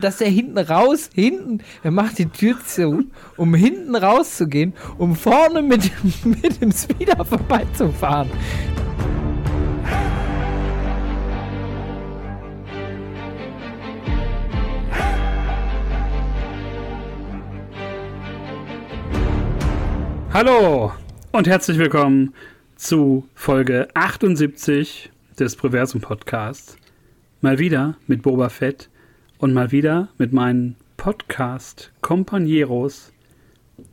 dass er hinten raus, hinten, er macht die Tür zu, um hinten rauszugehen, um vorne mit, mit dem Speeder vorbeizufahren. Hallo und herzlich willkommen zu Folge 78 des Proversum Podcasts. Mal wieder mit Boba Fett und mal wieder mit meinen Podcast-Kompanieros,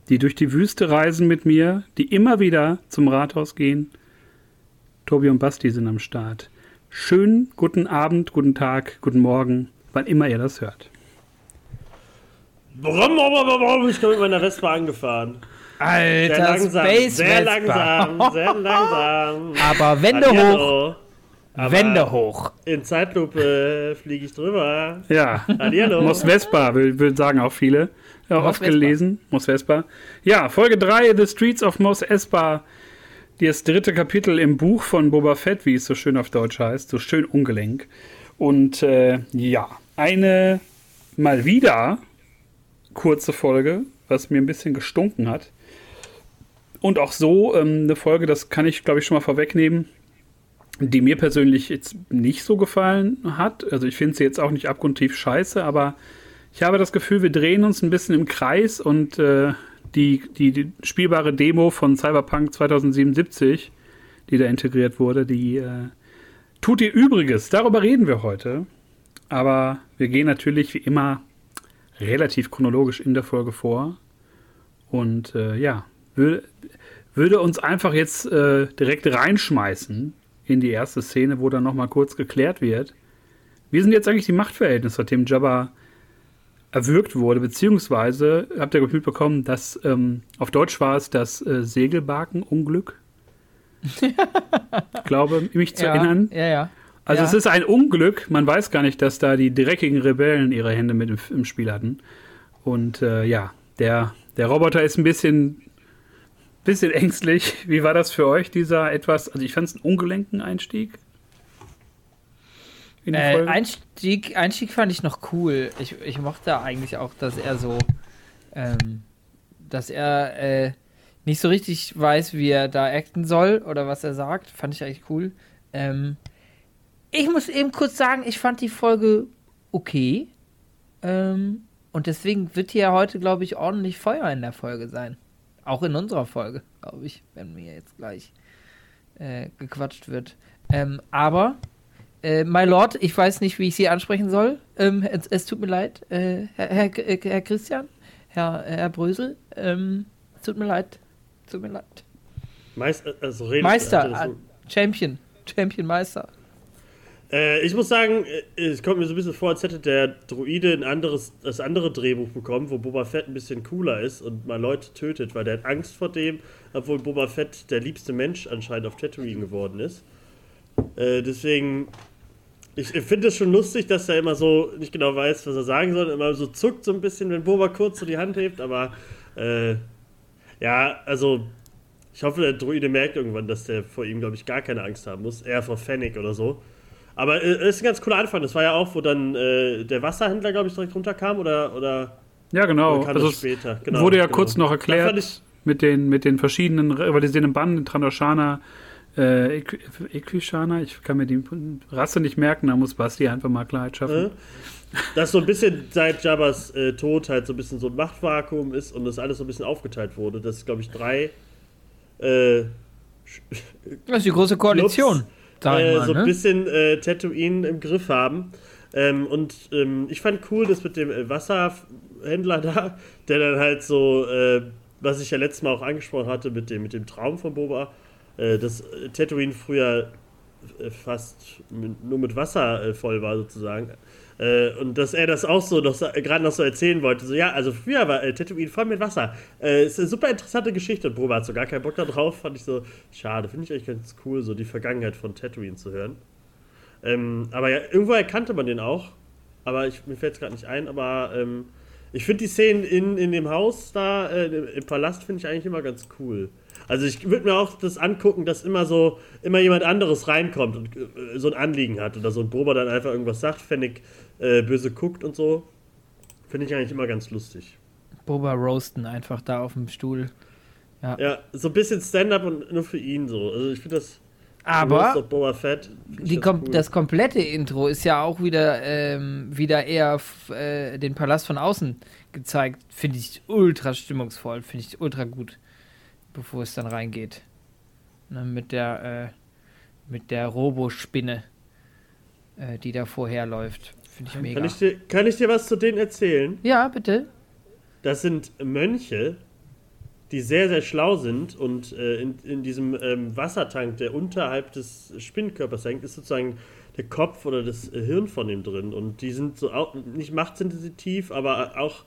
die durch die Wüste reisen mit mir, die immer wieder zum Rathaus gehen. Tobi und Basti sind am Start. Schönen guten Abend, guten Tag, guten Morgen, wann immer ihr das hört. Ich komme mit meiner Vespa angefahren. Alter, Sehr langsam, Space sehr Vespa. langsam, sehr langsam. Aber Wände hoch, Hallihallo. Aber Wände hoch. In Zeitlupe fliege ich drüber. Ja, Hallihallo. Mos Vespa, will, will sagen auch viele. Ja, Mos oft Vespa. gelesen. Mos Vespa. Ja, Folge 3, The Streets of Mos Espa. Das dritte Kapitel im Buch von Boba Fett, wie es so schön auf Deutsch heißt. So schön ungelenk. Und äh, ja, eine mal wieder kurze Folge, was mir ein bisschen gestunken hat. Und auch so ähm, eine Folge, das kann ich glaube ich schon mal vorwegnehmen, die mir persönlich jetzt nicht so gefallen hat. Also ich finde sie jetzt auch nicht abgrundtief scheiße, aber ich habe das Gefühl, wir drehen uns ein bisschen im Kreis und äh, die, die, die spielbare Demo von Cyberpunk 2077, die da integriert wurde, die äh, tut ihr Übriges. Darüber reden wir heute. Aber wir gehen natürlich wie immer relativ chronologisch in der Folge vor. Und äh, ja, würde, würde uns einfach jetzt äh, direkt reinschmeißen in die erste Szene, wo dann nochmal kurz geklärt wird. Wie sind jetzt eigentlich die Machtverhältnisse, nachdem Jabba erwürgt wurde? Beziehungsweise, habt ihr mitbekommen, dass ähm, auf Deutsch war es das äh, Segelbarkenunglück? ich glaube, mich zu ja, erinnern. Ja, ja. Also ja. es ist ein Unglück. Man weiß gar nicht, dass da die dreckigen Rebellen ihre Hände mit im, im Spiel hatten. Und äh, ja, der, der Roboter ist ein bisschen, bisschen ängstlich. Wie war das für euch, dieser etwas, also ich fand es einen ungelenken Einstieg? Äh? Einstieg, Einstieg fand ich noch cool. Ich, ich mochte eigentlich auch, dass er so, ähm, dass er äh, nicht so richtig weiß, wie er da acten soll oder was er sagt. Fand ich eigentlich cool. Ähm, ich muss eben kurz sagen, ich fand die Folge okay. Ähm, und deswegen wird hier heute, glaube ich, ordentlich Feuer in der Folge sein. Auch in unserer Folge, glaube ich, wenn mir jetzt gleich äh, gequatscht wird. Ähm, aber äh, My Lord, ich weiß nicht, wie ich Sie ansprechen soll. Ähm, es, es tut mir leid, äh, Herr, Herr, äh, Herr Christian, Herr, Herr Brösel. Ähm, es tut mir leid. Tut mir leid. Meister, also Meister, er das äh, Champion. Champion Meister. Äh, ich muss sagen, äh, es kommt mir so ein bisschen vor, als hätte der Druide ein anderes, das andere Drehbuch bekommen, wo Boba Fett ein bisschen cooler ist und mal Leute tötet, weil der hat Angst vor dem, obwohl Boba Fett der liebste Mensch anscheinend auf Tatooine geworden ist. Äh, deswegen, ich, finde es schon lustig, dass er immer so nicht genau weiß, was er sagen soll, immer so zuckt so ein bisschen, wenn Boba kurz so die Hand hebt, aber äh, ja, also ich hoffe, der Druide merkt irgendwann, dass der vor ihm, glaube ich, gar keine Angst haben muss, eher vor Fennec oder so. Aber äh, es ist ein ganz cooler Anfang. Das war ja auch, wo dann äh, der Wasserhändler, glaube ich, direkt runterkam oder, oder, ja, genau. oder kam Also das später? Genau, wurde ja genau. kurz noch erklärt ich, mit den, mit den verschiedenen rivalisierenden Banden, Trandoshana, äh, Equ- Equishana, ich kann mir die Rasse nicht merken, da muss Basti einfach mal Klarheit schaffen. äh, dass so ein bisschen seit Jabbas äh, Tod halt so ein bisschen so ein Machtvakuum ist und das alles so ein bisschen aufgeteilt wurde. Dass, glaube ich, drei äh, Das ist die große Koalition. Ich äh, mal, so ein ne? bisschen äh, Tatooine im Griff haben. Ähm, und ähm, ich fand cool, das mit dem äh, Wasserhändler da, der dann halt so, äh, was ich ja letztes Mal auch angesprochen hatte, mit dem, mit dem Traum von Boba, äh, dass äh, Tatooine früher fast mit, nur mit Wasser voll war sozusagen. Äh, und dass er das auch so gerade noch so erzählen wollte. So, ja, also früher war äh, Tatooine voll mit Wasser. Äh, ist eine super interessante Geschichte und Boba hat so gar keinen Bock da drauf. Fand ich so schade. Finde ich eigentlich ganz cool, so die Vergangenheit von Tatooine zu hören. Ähm, aber ja, irgendwo erkannte man den auch. Aber ich, mir fällt es gerade nicht ein. Aber ähm, ich finde die Szenen in, in dem Haus da, äh, im, im Palast, finde ich eigentlich immer ganz cool. Also ich würde mir auch das angucken, dass immer so, immer jemand anderes reinkommt und äh, so ein Anliegen hat oder so ein Boba dann einfach irgendwas sagt, Fennec äh, böse guckt und so. Finde ich eigentlich immer ganz lustig. Boba roasten einfach da auf dem Stuhl. Ja, ja so ein bisschen Stand-up und nur für ihn so. Also ich finde das. Aber Boba Fett, die das, kom cool. das, komplette Intro ist ja auch wieder, ähm, wieder eher äh, den Palast von außen gezeigt. Finde ich ultra stimmungsvoll, finde ich ultra gut, bevor es dann reingeht. Ne, mit der, äh, mit der Robospinne, äh, die da vorherläuft. Finde ich mega. Kann ich, dir, kann ich dir was zu denen erzählen? Ja, bitte. Das sind Mönche, die sehr, sehr schlau sind und äh, in, in diesem ähm, Wassertank, der unterhalb des Spinnenkörpers hängt, ist sozusagen der Kopf oder das Hirn von dem drin. Und die sind so auch nicht machtsensitiv, aber auch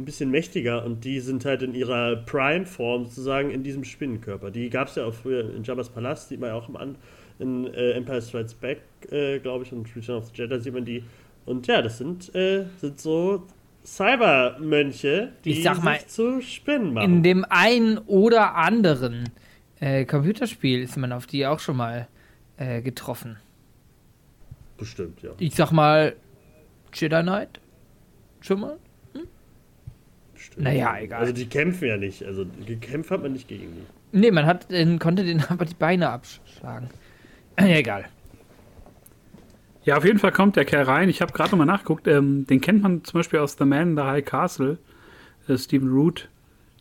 ein bisschen mächtiger und die sind halt in ihrer Prime-Form sozusagen in diesem Spinnenkörper. Die gab es ja auch früher in Jabba's Palast, sieht man ja auch im An in äh, Empire Strikes Back, äh, glaube ich, und Return of the Jedi sieht man die. Und ja, das sind, äh, sind so Cybermönche, die ich sag mal, sich zu Spinnen machen. In dem einen oder anderen äh, Computerspiel ist man auf die auch schon mal äh, getroffen. Bestimmt, ja. Ich sag mal, Jedi Knight? Schon mal? Hm? Bestimmt. Naja, egal. Also die kämpfen ja nicht. Also gekämpft hat man nicht gegen die. Nee, man hat, konnte den aber die Beine abschlagen. Egal. Ja, auf jeden Fall kommt der Kerl rein. Ich habe gerade nochmal nachgeguckt. Ähm, den kennt man zum Beispiel aus The Man in the High Castle. Äh, Stephen Root,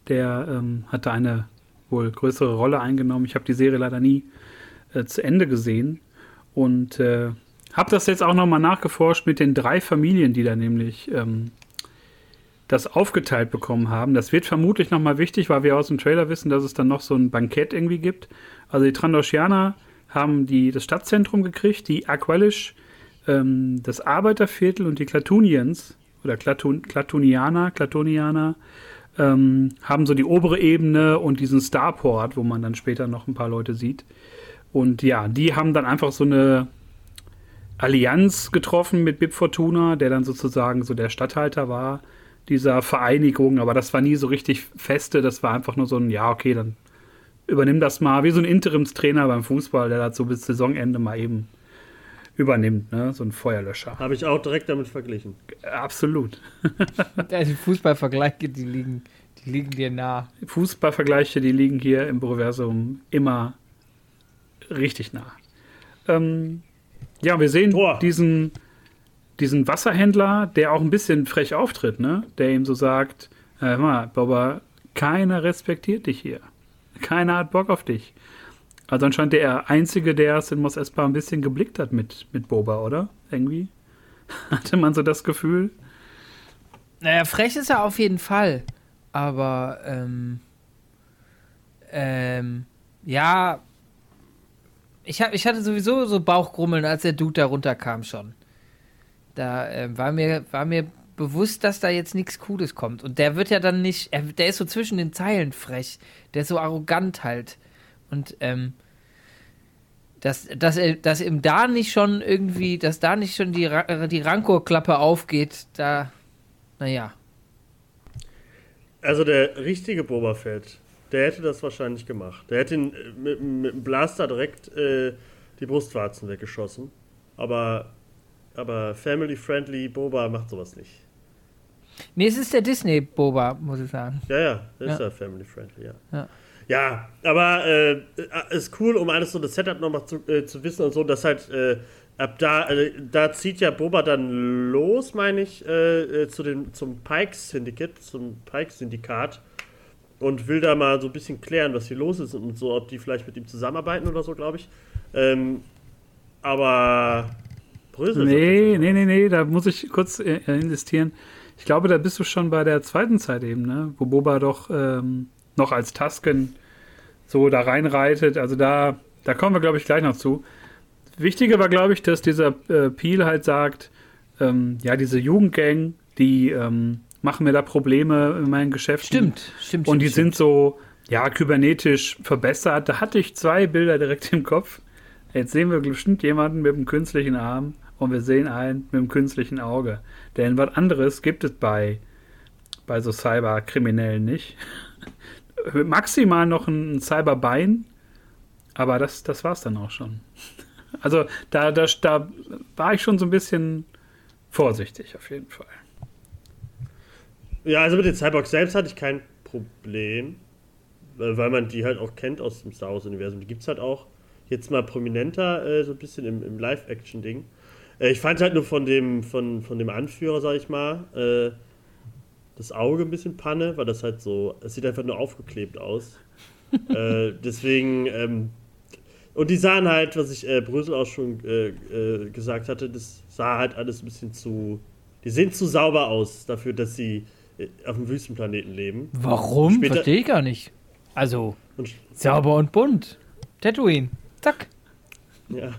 der ähm, hatte eine wohl größere Rolle eingenommen. Ich habe die Serie leider nie äh, zu Ende gesehen. Und äh, habe das jetzt auch nochmal nachgeforscht mit den drei Familien, die da nämlich ähm, das aufgeteilt bekommen haben. Das wird vermutlich nochmal wichtig, weil wir aus dem Trailer wissen, dass es dann noch so ein Bankett irgendwie gibt. Also die Trandoshianer haben die, das Stadtzentrum gekriegt, die Aqualish ähm, das Arbeiterviertel und die Klatunians oder Klatun, Klatunianer, Klatunianer ähm, haben so die obere Ebene und diesen Starport, wo man dann später noch ein paar Leute sieht. Und ja, die haben dann einfach so eine Allianz getroffen mit Bib Fortuna, der dann sozusagen so der Stadthalter war dieser Vereinigung, aber das war nie so richtig feste, das war einfach nur so ein, ja, okay, dann übernimm das mal, wie so ein Interimstrainer beim Fußball, der das so bis Saisonende mal eben übernimmt, ne? so ein Feuerlöscher. Habe ich auch direkt damit verglichen. Absolut. die Fußballvergleiche, die liegen, die liegen dir nah. Fußballvergleiche, die liegen hier im Proversum immer richtig nah. Ähm, ja, wir sehen Tor. diesen, diesen Wasserhändler, der auch ein bisschen frech auftritt, ne? der ihm so sagt, äh, hör mal, Boba, keiner respektiert dich hier. Keiner hat Bock auf dich. Also anscheinend der Einzige, der es in Mos Espa ein bisschen geblickt hat mit, mit Boba, oder? Irgendwie? Hatte man so das Gefühl? Naja, frech ist er auf jeden Fall. Aber, ähm, ähm, ja, ich, hab, ich hatte sowieso so Bauchgrummeln, als der Dude da runterkam schon. Da äh, war, mir, war mir bewusst, dass da jetzt nichts Cooles kommt. Und der wird ja dann nicht, er, der ist so zwischen den Zeilen frech. Der ist so arrogant halt. Und ähm, dass, dass, dass ihm da nicht schon irgendwie, dass da nicht schon die, die Rancor-Klappe aufgeht, da, naja. Also der richtige Boba Fett, der hätte das wahrscheinlich gemacht. Der hätte ihn äh, mit, mit dem Blaster direkt äh, die Brustwarzen weggeschossen. Aber, aber family-friendly Boba macht sowas nicht. Nee, es ist der Disney-Boba, muss ich sagen. Ja, ja, ist ja, ja family-friendly, ja. ja. Ja, aber äh, ist cool, um alles so das Setup nochmal zu, äh, zu wissen und so, dass halt äh, ab da, äh, da zieht ja Boba dann los, meine ich, äh, äh, zu dem, zum Pikes Syndicate, zum Pikes Syndikat und will da mal so ein bisschen klären, was hier los ist und so, ob die vielleicht mit ihm zusammenarbeiten oder so, glaube ich. Ähm, aber Brösel Nee, nee, nee, nee, da muss ich kurz investieren. Ich glaube, da bist du schon bei der zweiten Zeit eben, ne? Wo Boba doch ähm, noch als Tusken so da reinreitet. Also da, da kommen wir, glaube ich, gleich noch zu. Wichtiger war, glaube ich, dass dieser äh, Peel halt sagt, ähm, ja, diese Jugendgang, die ähm, machen mir da Probleme in meinen Geschäften. Stimmt, stimmt. Und die stimmt. sind so, ja, kybernetisch verbessert. Da hatte ich zwei Bilder direkt im Kopf. Jetzt sehen wir bestimmt jemanden mit einem künstlichen Arm und wir sehen einen mit einem künstlichen Auge. Denn was anderes gibt es bei, bei so Cyberkriminellen nicht maximal noch ein Cyberbein, aber das, das war es dann auch schon. Also da, da, da war ich schon so ein bisschen vorsichtig auf jeden Fall. Ja, also mit den Cyborgs selbst hatte ich kein Problem, äh, weil man die halt auch kennt aus dem Star Wars-Universum. Die gibt es halt auch jetzt mal prominenter, äh, so ein bisschen im, im Live-Action-Ding. Äh, ich fand halt nur von dem, von, von dem Anführer, sag ich mal, äh, das Auge ein bisschen Panne, weil das halt so, es sieht einfach nur aufgeklebt aus. äh, deswegen, ähm, und die sahen halt, was ich äh, Brüssel auch schon äh, äh, gesagt hatte, das sah halt alles ein bisschen zu. Die sehen zu sauber aus dafür, dass sie äh, auf dem Wüstenplaneten leben. Warum? Später- Verstehe ich gar nicht. Also, Und, sauber und bunt. Tatooine. Zack. ja.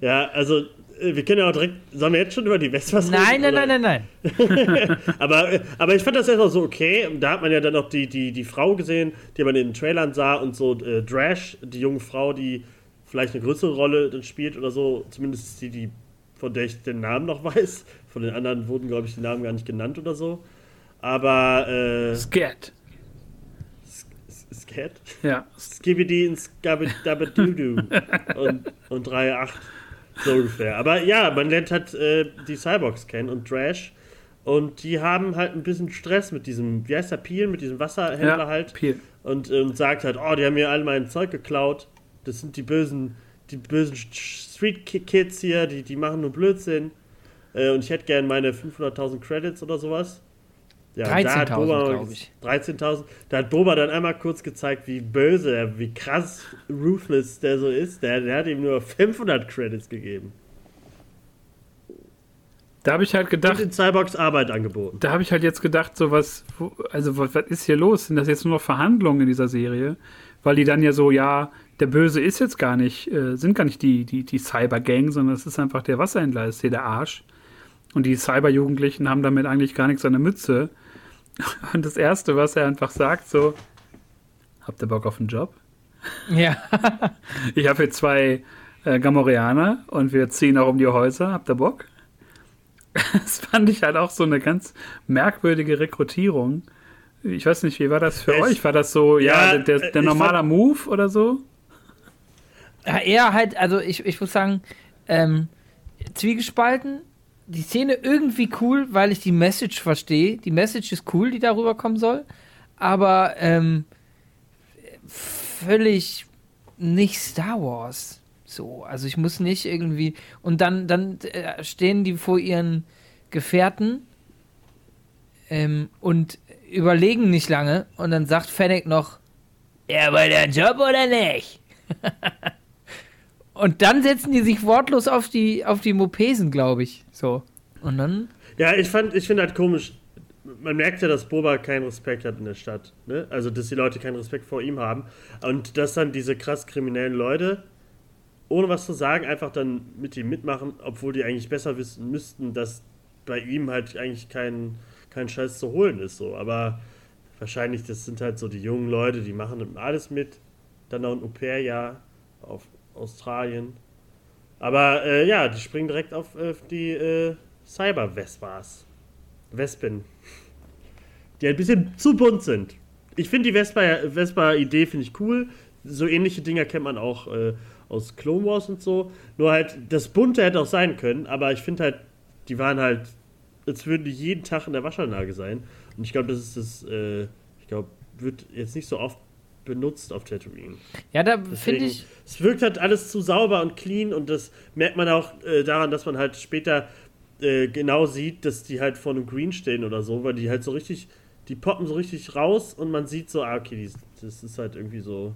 ja, also wir können ja auch direkt. Sollen wir jetzt schon über die Vespas Nein, reden? nein, nein, nein, nein. aber, äh, aber ich fand das erstmal so okay. Da hat man ja dann auch die, die, die Frau gesehen, die man in den Trailern sah und so äh, Drash, die junge Frau, die vielleicht eine größere Rolle dann spielt oder so. Zumindest die, die, von der ich den Namen noch weiß. Von den anderen wurden, glaube ich, die Namen gar nicht genannt oder so. Aber äh, Scat. Scat? Ja. Skibidi und Skabidabadudu und, und 3.8. So ungefähr. Aber ja, man lernt halt äh, die Cyborgs kennen und Trash. Und die haben halt ein bisschen Stress mit diesem, wie heißt der, Peel, mit diesem Wasserhändler Ja, halt. Peel. Und, und sagt halt, oh, die haben mir all mein Zeug geklaut. Das sind die bösen, die bösen Street Ki- Kids hier, die, die machen nur Blödsinn. Äh, und ich hätte gern meine 500.000 Credits oder sowas. Ja, und da hat 13.000, Boba- glaub ich. 13.000. Da hat Boba dann einmal kurz gezeigt, wie böse, er- wie krass ruthless der so ist. Der, der hat ihm nur 500 Credits gegeben. Da habe ich halt Und gedacht, den Cyborgs Arbeit angeboten. da habe ich halt jetzt gedacht, so was, also was, was ist hier los? Sind das jetzt nur noch Verhandlungen in dieser Serie? Weil die dann ja so, ja, der Böse ist jetzt gar nicht, äh, sind gar nicht die, die, die Cyber-Gang, sondern es ist einfach der Wasserhändler, ist hier der Arsch. Und die Cyber-Jugendlichen haben damit eigentlich gar nichts an der Mütze. Und das Erste, was er einfach sagt, so, habt ihr Bock auf einen Job? Ja. Ich habe hier zwei äh, Gamorianer und wir ziehen auch um die Häuser. Habt ihr Bock? Das fand ich halt auch so eine ganz merkwürdige Rekrutierung. Ich weiß nicht, wie war das für Es- euch? War das so, ja, Ja, der, der ich normale fand- Move oder so? Ja, eher halt, also ich, ich muss sagen, ähm, zwiegespalten. Die Szene irgendwie cool, weil ich die Message verstehe. Die Message ist cool, die darüber kommen soll. Aber ähm, völlig nicht Star Wars. So, also ich muss nicht irgendwie. Und dann, dann äh, stehen die vor ihren Gefährten ähm, und überlegen nicht lange. Und dann sagt Fennec noch: Ja, aber der Job oder nicht? Und dann setzen die sich wortlos auf die, auf die Mopesen, glaube ich. So. Und dann. Ja, ich fand, ich finde halt komisch. Man merkt ja, dass Boba keinen Respekt hat in der Stadt. Ne? Also, dass die Leute keinen Respekt vor ihm haben. Und dass dann diese krass kriminellen Leute, ohne was zu sagen, einfach dann mit ihm mitmachen, obwohl die eigentlich besser wissen müssten, dass bei ihm halt eigentlich kein, kein Scheiß zu holen ist. So. Aber wahrscheinlich, das sind halt so die jungen Leute, die machen alles mit. Dann noch ein Au-pair-Jahr auf Australien. Aber äh, ja, die springen direkt auf äh, die äh, Cyber-Vespas. Wespen. Die ein bisschen zu bunt sind. Ich finde die Vespa- Vespa-Idee finde ich cool. So ähnliche Dinger kennt man auch äh, aus Clone Wars und so. Nur halt, das Bunte hätte auch sein können, aber ich finde halt, die waren halt, als würden die jeden Tag in der Waschanlage sein. Und ich glaube, das ist das, äh, ich glaube, wird jetzt nicht so oft benutzt auf Tatooine. Ja, da finde ich. Es wirkt halt alles zu sauber und clean und das merkt man auch äh, daran, dass man halt später äh, genau sieht, dass die halt vor einem Green stehen oder so, weil die halt so richtig, die poppen so richtig raus und man sieht so, ah, okay, die, das ist halt irgendwie so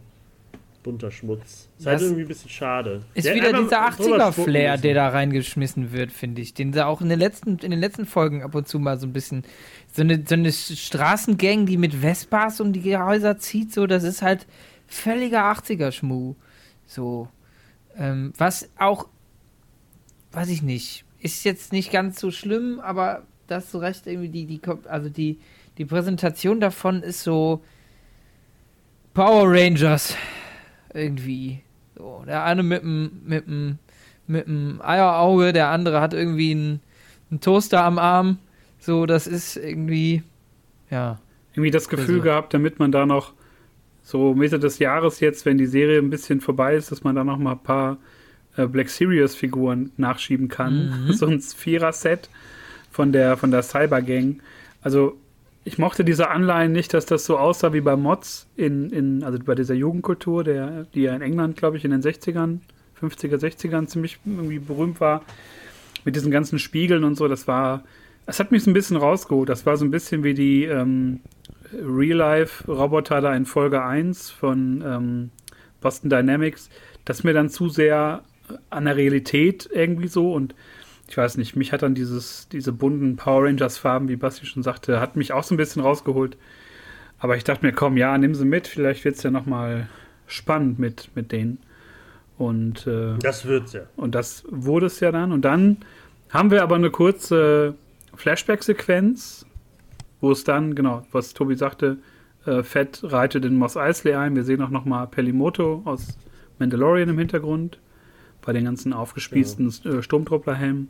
bunter Schmutz. Ist halt Das irgendwie ein bisschen schade. Ist Der wieder dieser einfach drüber spucken 80er-Flair, müssen. der da reingeschmissen wird, finde ich. Den sie auch in den, letzten, in den letzten Folgen ab und zu mal so ein bisschen. So eine, so eine Straßengang, die mit Vespas um die Häuser zieht, so, das ist halt völliger 80er-Schmuh. So. Ähm, was auch. Weiß ich nicht. Ist jetzt nicht ganz so schlimm, aber das so recht irgendwie die, die, also die, die Präsentation davon ist so Power Rangers irgendwie. So, der eine mit dem mit dem mit dem Eierauge, der andere hat irgendwie einen, einen Toaster am Arm. So, das ist irgendwie ja. Irgendwie das Gefühl Also- gehabt, damit man da noch so Mitte des Jahres jetzt, wenn die Serie ein bisschen vorbei ist, dass man da noch mal ein paar äh, Black Series Figuren nachschieben kann. Mhm. So ein Vierer-Set von der, von der Cyber Gang. Also ich mochte diese Anleihen nicht, dass das so aussah wie bei Mods in, in also bei dieser Jugendkultur, der, die ja in England, glaube ich, in den 60ern, 50er, 60ern ziemlich irgendwie berühmt war. Mit diesen ganzen Spiegeln und so, das war, das hat mich so ein bisschen rausgeholt. Das war so ein bisschen wie die ähm, Real-Life-Roboter da in Folge 1 von ähm, Boston Dynamics, das mir dann zu sehr an der Realität irgendwie so und ich weiß nicht, mich hat dann dieses, diese bunten Power Rangers-Farben, wie Basti schon sagte, hat mich auch so ein bisschen rausgeholt. Aber ich dachte mir, komm, ja, nimm sie mit, vielleicht wird es ja nochmal spannend mit, mit denen. Und äh, das wird's ja. Und das wurde es ja dann. Und dann haben wir aber eine kurze Flashback-Sequenz, wo es dann, genau, was Tobi sagte, äh, Fett reitet in Moss Eisley ein. Wir sehen auch nochmal Pelimoto aus Mandalorian im Hintergrund bei den ganzen aufgespießten ja. äh, Sturmtrupplerhelmen.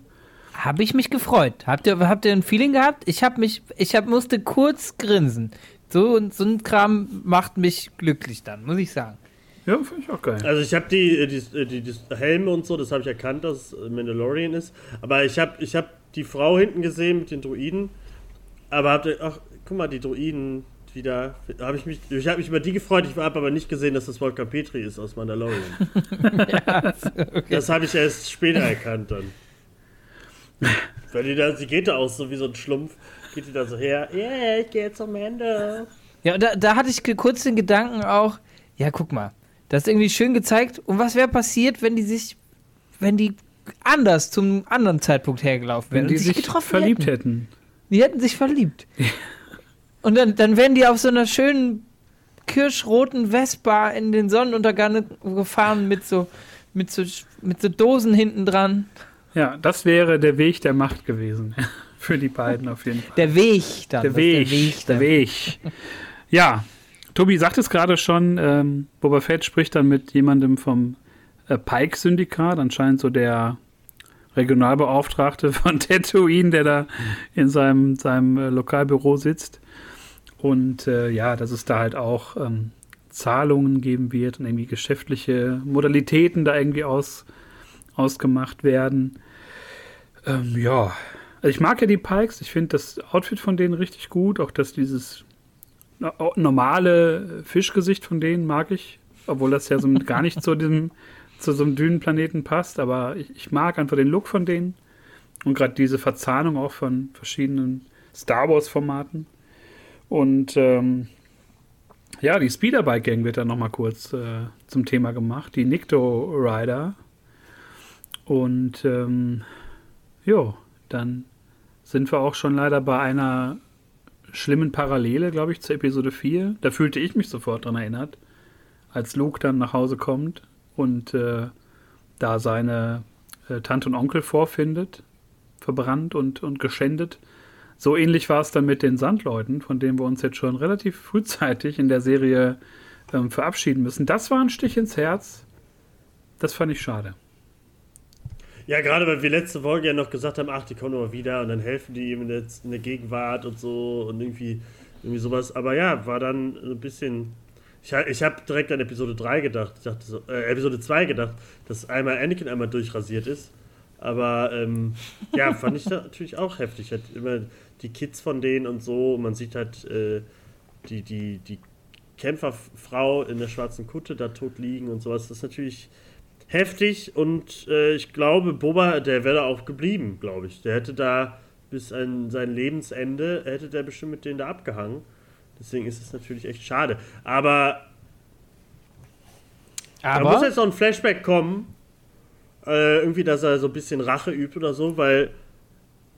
Habe ich mich gefreut. Habt ihr, habt ihr ein Feeling gehabt? Ich habe mich, ich hab, musste kurz grinsen. So, so ein Kram macht mich glücklich dann, muss ich sagen. Ja, finde ich auch geil. Also ich habe die, die, die, die, Helme und so, das habe ich erkannt, dass es Mandalorian ist. Aber ich habe ich hab die Frau hinten gesehen mit den Druiden. Aber habt ihr, ach, guck mal, die Druiden wieder. Hab ich mich, ich habe mich über die gefreut, ich habe aber nicht gesehen, dass das Volker Petri ist aus Mandalorian. ja, okay. Das habe ich erst später erkannt dann. Weil die da, sie geht da auch so wie so ein Schlumpf, geht die da so her, yeah, ich gehe zum Ende. Ja, und da, da hatte ich kurz den Gedanken auch, ja, guck mal, das ist irgendwie schön gezeigt. Und was wäre passiert, wenn die sich, wenn die anders zum anderen Zeitpunkt hergelaufen wären? Wenn die sich, sich verliebt hätten. hätten. Die hätten sich verliebt. und dann, dann wären die auf so einer schönen kirschroten Vespa in den Sonnenuntergang gefahren mit so, mit so, mit so Dosen hinten dran. Ja, das wäre der Weg der Macht gewesen. Für die beiden auf jeden Fall. Der Weg dann. Der Weg, der Weg. Der Weg. Ja, Tobi sagt es gerade schon, ähm, Boba Fett spricht dann mit jemandem vom äh, Pike-Syndikat, anscheinend so der Regionalbeauftragte von Tatooine, der da in seinem, seinem äh, Lokalbüro sitzt. Und äh, ja, dass es da halt auch ähm, Zahlungen geben wird und irgendwie geschäftliche Modalitäten da irgendwie aus, ausgemacht werden. Ähm, ja, also ich mag ja die Pikes. Ich finde das Outfit von denen richtig gut. Auch dass dieses normale Fischgesicht von denen mag ich. Obwohl das ja so gar nicht zu diesem zu so einem Dünenplaneten passt. Aber ich, ich mag einfach den Look von denen. Und gerade diese Verzahnung auch von verschiedenen Star Wars-Formaten. Und ähm, ja, die Speederbike Gang wird dann nochmal kurz äh, zum Thema gemacht. Die Nikto Rider. Und ähm, jo, dann sind wir auch schon leider bei einer schlimmen Parallele, glaube ich, zur Episode 4. Da fühlte ich mich sofort dran erinnert, als Luke dann nach Hause kommt und äh, da seine äh, Tante und Onkel vorfindet, verbrannt und, und geschändet. So ähnlich war es dann mit den Sandleuten, von denen wir uns jetzt schon relativ frühzeitig in der Serie ähm, verabschieden müssen. Das war ein Stich ins Herz. Das fand ich schade. Ja, gerade weil wir letzte Folge ja noch gesagt haben, ach, die kommen immer wieder und dann helfen die in der, in der Gegenwart und so und irgendwie, irgendwie sowas. Aber ja, war dann ein bisschen. Ich, ich habe direkt an Episode 3 gedacht, ich dachte so, äh, Episode 2 gedacht, dass einmal Anakin einmal durchrasiert ist. Aber ähm, ja, fand ich natürlich auch heftig. Hat immer die Kids von denen und so. Man sieht halt äh, die, die, die Kämpferfrau in der schwarzen Kutte da tot liegen und sowas. Das ist natürlich heftig und äh, ich glaube, Boba, der wäre da auch geblieben, glaube ich. Der hätte da bis an sein Lebensende, hätte der bestimmt mit denen da abgehangen. Deswegen ist es natürlich echt schade. Aber, Aber? da muss jetzt noch ein Flashback kommen. Äh, irgendwie, dass er so ein bisschen Rache übt oder so, weil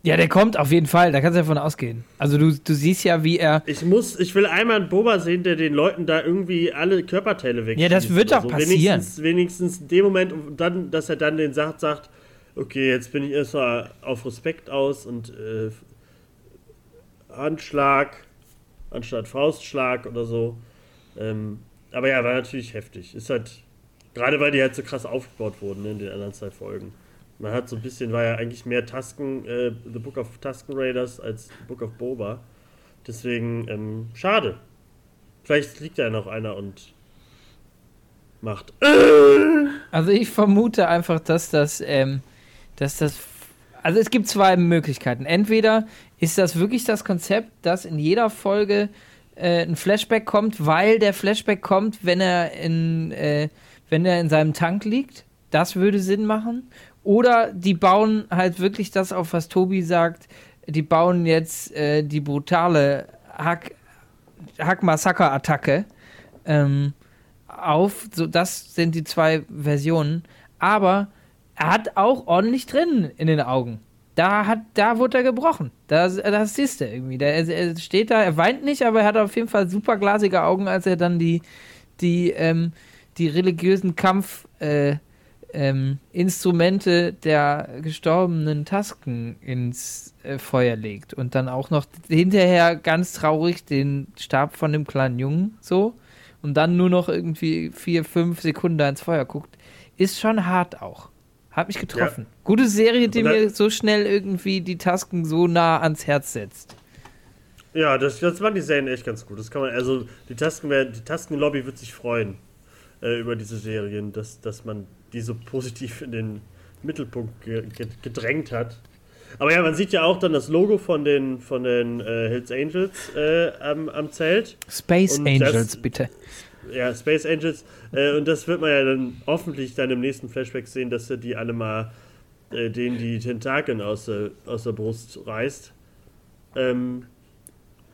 ja, der kommt auf jeden Fall, da kannst du davon ausgehen. Also du, du siehst ja, wie er. Ich muss, ich will einmal einen Boba sehen, der den Leuten da irgendwie alle Körperteile weg. Ja, das wird doch so. passieren. Wenigstens, wenigstens in dem Moment, dann, dass er dann den sagt, sagt, okay, jetzt bin ich erstmal auf Respekt aus und äh, Handschlag anstatt Faustschlag oder so. Ähm, aber ja, war natürlich heftig. Ist halt, gerade weil die halt so krass aufgebaut wurden in den anderen zwei Folgen. Man hat so ein bisschen, war ja eigentlich mehr Tusken, äh, The Book of Tusken Raiders als The Book of Boba. Deswegen, ähm, schade. Vielleicht liegt ja noch einer und macht. Also ich vermute einfach, dass das, ähm, dass das also es gibt zwei Möglichkeiten. Entweder ist das wirklich das Konzept, dass in jeder Folge äh, ein Flashback kommt, weil der Flashback kommt, wenn er in, äh, wenn er in seinem Tank liegt. Das würde Sinn machen. Oder die bauen halt wirklich das auf, was Tobi sagt. Die bauen jetzt äh, die brutale Hack, Hack-Massaker-Attacke ähm, auf. So, das sind die zwei Versionen. Aber er hat auch ordentlich drin in den Augen. Da, hat, da wurde er gebrochen. Das, das siehst du irgendwie. Der, er steht da, er weint nicht, aber er hat auf jeden Fall super glasige Augen, als er dann die, die, ähm, die religiösen Kampfinstrumente äh, ähm, der gestorbenen Tasken ins äh, Feuer legt. Und dann auch noch hinterher ganz traurig den Stab von dem kleinen Jungen so. Und dann nur noch irgendwie vier, fünf Sekunden ins Feuer guckt. Ist schon hart auch. Hat mich getroffen. Ja. Gute Serie, die mir so schnell irgendwie die Tasken so nah ans Herz setzt. Ja, das, das waren die Serien echt ganz gut. Das kann man, also die Tasken, die Taskenlobby wird sich freuen äh, über diese Serien, dass, dass man die so positiv in den Mittelpunkt ge gedrängt hat. Aber ja, man sieht ja auch dann das Logo von den, von den äh, Hells Angels äh, am, am Zelt. Space Und Angels, das, bitte ja, Space Angels. Äh, und das wird man ja dann hoffentlich dann im nächsten Flashback sehen, dass er die alle mal, äh, denen die Tentakeln aus der, aus der Brust reißt. Ähm,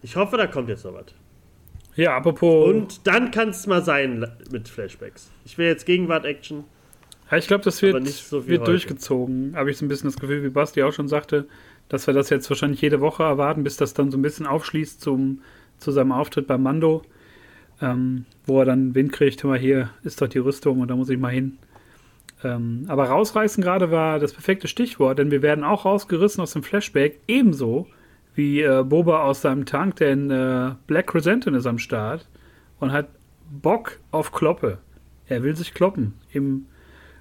ich hoffe, da kommt jetzt noch was. Ja, apropos. Und dann kann es mal sein mit Flashbacks. Ich will jetzt Gegenwart-Action. Ja, ich glaube, das wird, so wird durchgezogen. Habe ich so ein bisschen das Gefühl, wie Basti auch schon sagte, dass wir das jetzt wahrscheinlich jede Woche erwarten, bis das dann so ein bisschen aufschließt zum, zu seinem Auftritt bei Mando ähm, wo er dann Wind kriegt, hör mal, hier ist doch die Rüstung und da muss ich mal hin. Ähm, aber rausreißen gerade war das perfekte Stichwort, denn wir werden auch rausgerissen aus dem Flashback, ebenso wie äh, Boba aus seinem Tank, denn äh, Black Crescentin ist am Start und hat Bock auf Kloppe. Er will sich kloppen im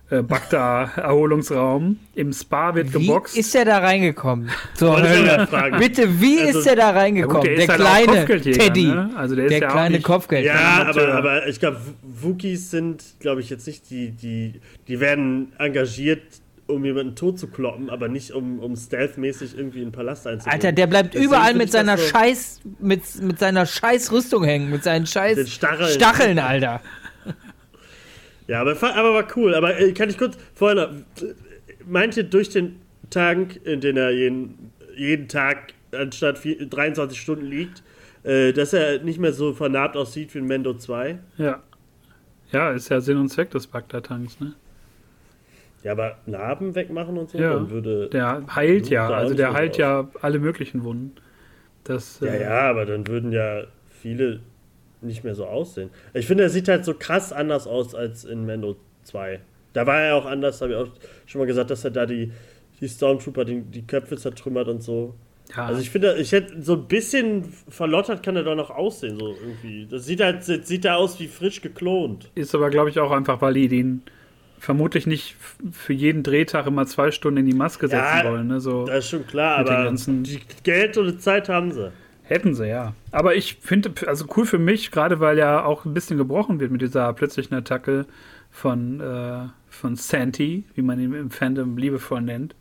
äh, Bagda-Erholungsraum. Im Spa wird wie geboxt. Wie ist er da reingekommen? Zur Hölle. Bitte, wie also, ist er da reingekommen? Ja gut, der, der halt kleine Teddy. Ne? Also der, der kleine ja Kopfgeld. Ja, aber, aber ich glaube, Wookies sind, glaube ich, jetzt nicht die, die, die werden engagiert, um jemanden tot zu kloppen, aber nicht um, um stealth-mäßig irgendwie in den Palast einzugehen. Alter, der bleibt Deswegen überall mit seiner so Scheiß, mit, mit seiner Scheiß Rüstung hängen, mit seinen Scheiß Stacheln. Stacheln, Alter. Ja, aber, aber war cool. Aber äh, kann ich kurz vorher noch, meint ihr durch den Tank, in den er jeden, jeden Tag anstatt vier, 23 Stunden liegt, äh, dass er nicht mehr so vernarbt aussieht wie ein Mendo 2? Ja. Ja, ist ja Sinn und Zweck des Bagdad-Tanks, ne? Ja, aber Narben wegmachen und so, ja, dann würde. Der heilt ja, also der heilt aus. ja alle möglichen Wunden. Das, ja, äh, ja, aber dann würden ja viele nicht mehr so aussehen. Ich finde, er sieht halt so krass anders aus als in Mendo 2. Da war er auch anders, habe ich auch schon mal gesagt, dass er da die, die Stormtrooper die, die Köpfe zertrümmert und so. Ja. Also ich finde, ich hätte so ein bisschen verlottert kann er doch noch aussehen, so irgendwie. Das sieht halt, sieht da aus wie frisch geklont. Ist aber, glaube ich, auch einfach, weil die den vermutlich nicht für jeden Drehtag immer zwei Stunden in die Maske setzen ja, wollen. Ne? So das ist schon klar, aber die Geld und Zeit haben sie. Hätten sie, ja. Aber ich finde, also cool für mich, gerade weil ja auch ein bisschen gebrochen wird mit dieser plötzlichen Attacke von, äh, von Santi, wie man ihn im Fandom liebevoll nennt.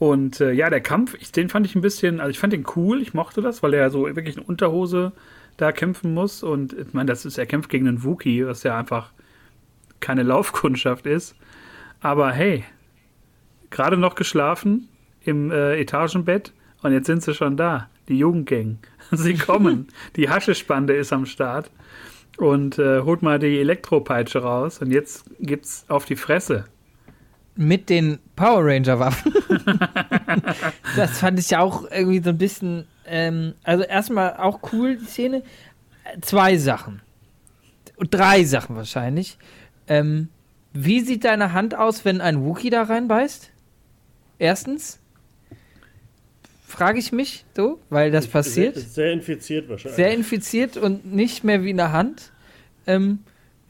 Und äh, ja, der Kampf, ich, den fand ich ein bisschen, also ich fand den cool, ich mochte das, weil er so wirklich in Unterhose da kämpfen muss. Und ich meine, das ist, er kämpft gegen einen Wookie, was ja einfach keine Laufkundschaft ist. Aber hey, gerade noch geschlafen im äh, Etagenbett und jetzt sind sie schon da die Jugendgang. Sie kommen. die Haschespande ist am Start und äh, holt mal die Elektropeitsche raus und jetzt gibt's auf die Fresse. Mit den Power Ranger Waffen. das fand ich ja auch irgendwie so ein bisschen, ähm, also erstmal auch cool, die Szene. Zwei Sachen. Drei Sachen wahrscheinlich. Ähm, wie sieht deine Hand aus, wenn ein Wookie da reinbeißt? Erstens frage ich mich so, weil das passiert. Sehr, sehr, infiziert wahrscheinlich. Sehr infiziert und nicht mehr wie in der Hand. Ähm,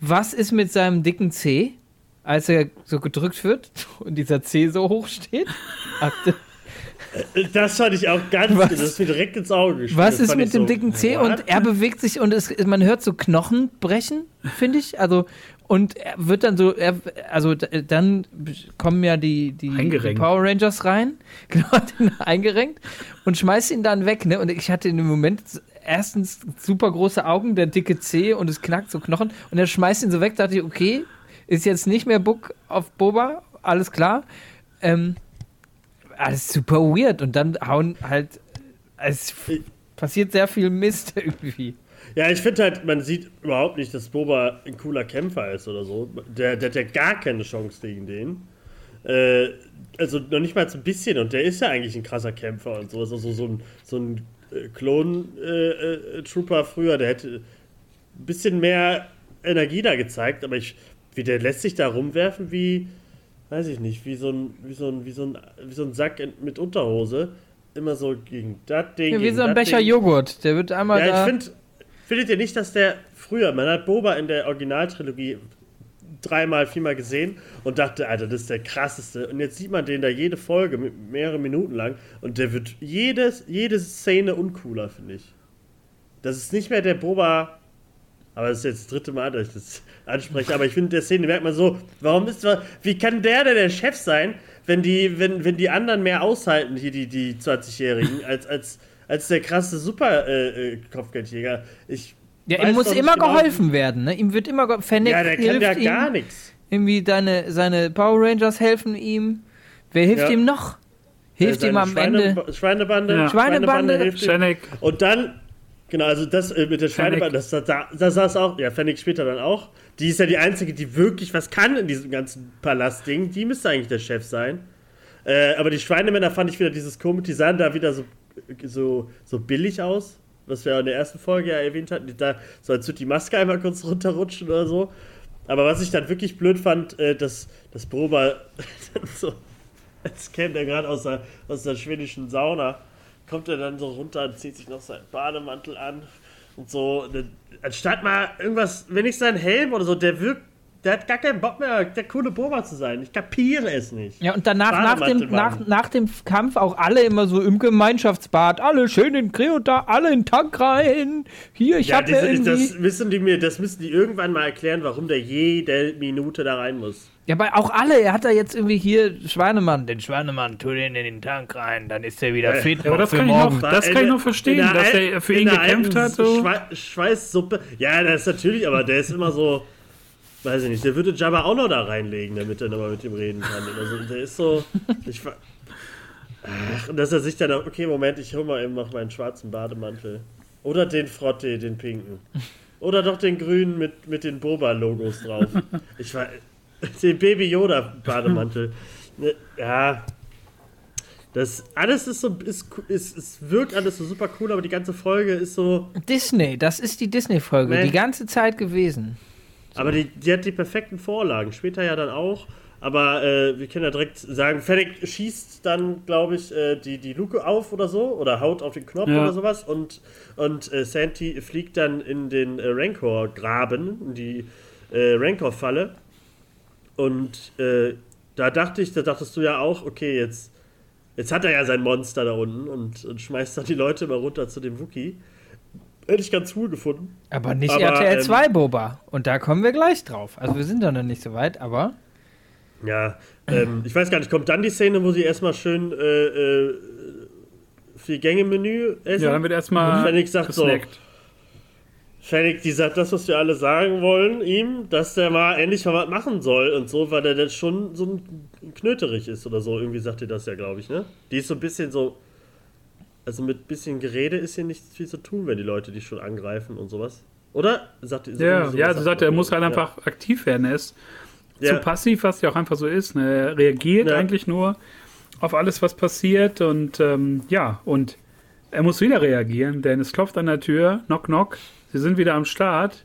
was ist mit seinem dicken C, als er so gedrückt wird und dieser C so hoch steht? Das fand ich auch ganz, was, das ist mir direkt ins Auge gespielt. Was ist mit dem so, dicken C? What? Und er bewegt sich und es, man hört so Knochen brechen, finde ich. Also, Und er wird dann so, er, also dann kommen ja die, die, die. Power Rangers rein, genau, eingerenkt und schmeißt ihn dann weg, ne? Und ich hatte in dem Moment erstens super große Augen, der dicke Zeh und es knackt so Knochen und er schmeißt ihn so weg, dachte ich, okay, ist jetzt nicht mehr Book auf Boba, alles klar. Ähm, alles super weird und dann hauen halt, es passiert sehr viel Mist irgendwie. Ja, ich finde halt, man sieht überhaupt nicht, dass Boba ein cooler Kämpfer ist oder so. Der, der hat ja gar keine Chance gegen den. Äh, also noch nicht mal so ein bisschen. Und der ist ja eigentlich ein krasser Kämpfer und so. Also so, so ein, so ein äh, Klon-Trooper früher, der hätte ein bisschen mehr Energie da gezeigt. Aber ich, wie der lässt sich da rumwerfen wie, weiß ich nicht, wie so ein, wie so ein, wie so ein, wie so ein Sack in, mit Unterhose. Immer so gegen das Ding. Ja, wie so ein Becher Ding. Joghurt, der wird einmal Ja, da. ich finde, findet ihr nicht, dass der früher, man hat Boba in der Originaltrilogie dreimal, viermal gesehen und dachte, Alter, das ist der krasseste. Und jetzt sieht man den da jede Folge mehrere Minuten lang und der wird jedes, jede Szene uncooler, finde ich. Das ist nicht mehr der Boba. Aber das ist jetzt das dritte Mal, dass ich das anspreche. Aber ich finde, der Szene merkt man so, warum ist wie kann der denn der Chef sein, wenn die, wenn, wenn die anderen mehr aushalten, hier die, die 20-Jährigen, als, als, als der krasse Super-Kopfgeldjäger. ich ja, weiß ihm muss immer genau, geholfen werden, ne? Ihm wird immer Fennec Ja, der kann ja ihm. gar nichts. Irgendwie deine, seine Power Rangers helfen ihm. Wer hilft Ja. ihm noch? Hilft ihm Seine am Schweine, Ende. Schweinebande, Ja. Schweinebande. hilft ihm. Fennec, Und dann, genau, also das äh, mit der Schweinebande, das, das, das saß auch, ja, Fennec später dann auch. Die ist ja die Einzige, die wirklich was kann in diesem ganzen Palastding. Die müsste eigentlich der Chef sein. Äh, aber die Schweinemänner fand ich wieder dieses komische, die sahen da wieder so, so, so billig aus, was wir in der ersten Folge ja erwähnt hatten. Da, so als würde die Maske einmal kurz runterrutschen oder so. Aber was ich dann wirklich blöd fand, äh, dass, dass dann so, als käme der gerade aus der, aus der schwedischen Sauna, kommt er dann so runter und zieht sich noch seinen Bademantel an und so. Anstatt mal irgendwas, wenn ich seinen Helm oder so, der wirkt, der hat gar keinen Bock mehr, der coole Boba zu sein. Ich kapiere es nicht. Ja, und danach, nach dem, nach, nach dem Kampf auch alle immer so im Gemeinschaftsbad, alle schön in Kreota, alle in den Tank rein. Hier, ich Ja, hab ja diese, irgendwie. das müssen die mir, das müssen die irgendwann mal erklären, warum der jede Minute da rein muss. Ja, aber auch alle, er hat da jetzt irgendwie hier Schweinemann, den Schweinemann, tu den in den Tank rein, dann ist er wieder Ja, fit. aber das für kann ich morgen. noch- Das kann ich noch verstehen, dass er für ihn gekämpft hat, so. Schwei Schweißsuppe. Ja, das ist natürlich, aber der ist immer so, weiß ich nicht, der würde Jabba auch noch da reinlegen, damit er nochmal mit ihm reden kann. Also der ist so, ich Ach, und dass er sich dann, auch- okay, Moment, ich hol mal eben noch meinen schwarzen Bademantel. Oder den Frotte, den pinken. Oder doch den grünen mit, mit den Boba-Logos drauf. Ich war, den Baby Yoda-Bademantel. Ne, Ja, das alles ist so, ist, ist, es wirkt alles so super cool, aber die ganze Folge ist so, Disney, das ist die Disney-Folge, die ganze Zeit gewesen. Aber die, die hat die perfekten Vorlagen. Später ja dann auch. Aber äh, wir können ja direkt sagen, Fennec schießt dann, glaube ich, äh, die, die Luke auf oder so. Oder haut auf den Knopf Ja. oder sowas. Und, und äh, Santi fliegt dann in den äh, Rancor-Graben, in die äh, Rancor-Falle. Und äh, da dachte ich, da dachtest du ja auch, okay, jetzt, jetzt hat er ja sein Monster da unten und, und schmeißt dann die Leute mal runter zu dem Wookie. Hätte ich ganz cool gefunden. Aber nicht Aber, RTL ähm, 2 Boba. Und da kommen wir gleich drauf. Also wir sind da noch nicht so weit, aber. Ja, ähm, ich weiß gar nicht, kommt dann die Szene, wo sie erstmal schön äh, äh, vier Gänge-Menü essen? Ja, dann wird Und erstmal Fennec sagt so, gesnackt. Fennec, die sagt das, was wir alle sagen wollen, ihm, dass der mal endlich mal was machen soll und so, weil der jetzt schon so ein Knöterich ist oder so. Irgendwie sagt ihr das ja, glaube ich, ne? Die ist so ein bisschen so, also mit bisschen Gerede ist hier nicht viel zu tun, wenn die Leute dich schon angreifen und sowas. Oder? Sagt, Ja, so ja, sie sagt, er muss halt Ja. einfach aktiv werden. Er ist Ja. zu passiv, was ja auch einfach so ist. Ne? Er reagiert Ja. eigentlich nur auf alles, was passiert. Und ähm, ja, und er muss wieder reagieren, denn es klopft an der Tür. Knock, knock. Sie sind wieder am Start.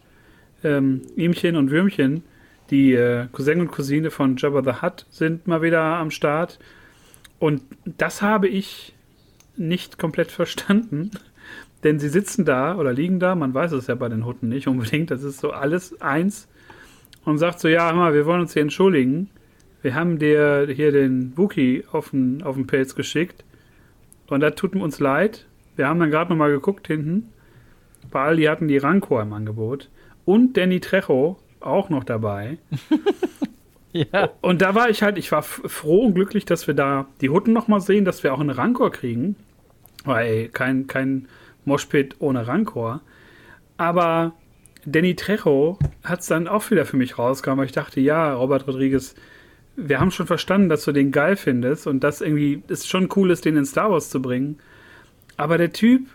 Ähm, Ihmchen und Würmchen, die äh, Cousin und Cousine von Jabba the Hutt, sind mal wieder am Start. Und das habe ich nicht komplett verstanden. Denn sie sitzen da oder liegen da, man weiß es ja bei den Hutten nicht unbedingt, das ist so alles eins. Und sagt so, ja, hör mal, wir wollen uns hier entschuldigen. Wir haben dir hier den Wookie auf den, auf den Pelz geschickt. Und das tut uns leid. Wir haben dann gerade nochmal geguckt hinten. Bei Aldi hatten die Rancor im Angebot. Und Danny Trejo auch noch dabei. Ja. Und da war ich halt, ich war froh und glücklich, dass wir da die Hutten noch mal sehen, dass wir auch einen Rancor kriegen. Weil kein, kein Moshpit ohne Rancor. Aber Danny Trejo hat es dann auch wieder für mich rausgekommen, weil ich dachte, ja, Robert Rodriguez, wir haben schon verstanden, dass du den geil findest und dass irgendwie es schon cool ist, den in Star Wars zu bringen. Aber der Typ,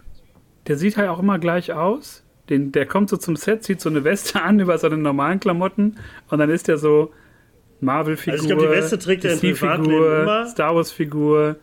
der sieht halt auch immer gleich aus. Den, der kommt so zum Set, zieht so eine Weste an über seine normalen Klamotten und dann ist er so Marvel-Figur, Also die Weste trägt er im Privatleben immer. Star Wars-Figur.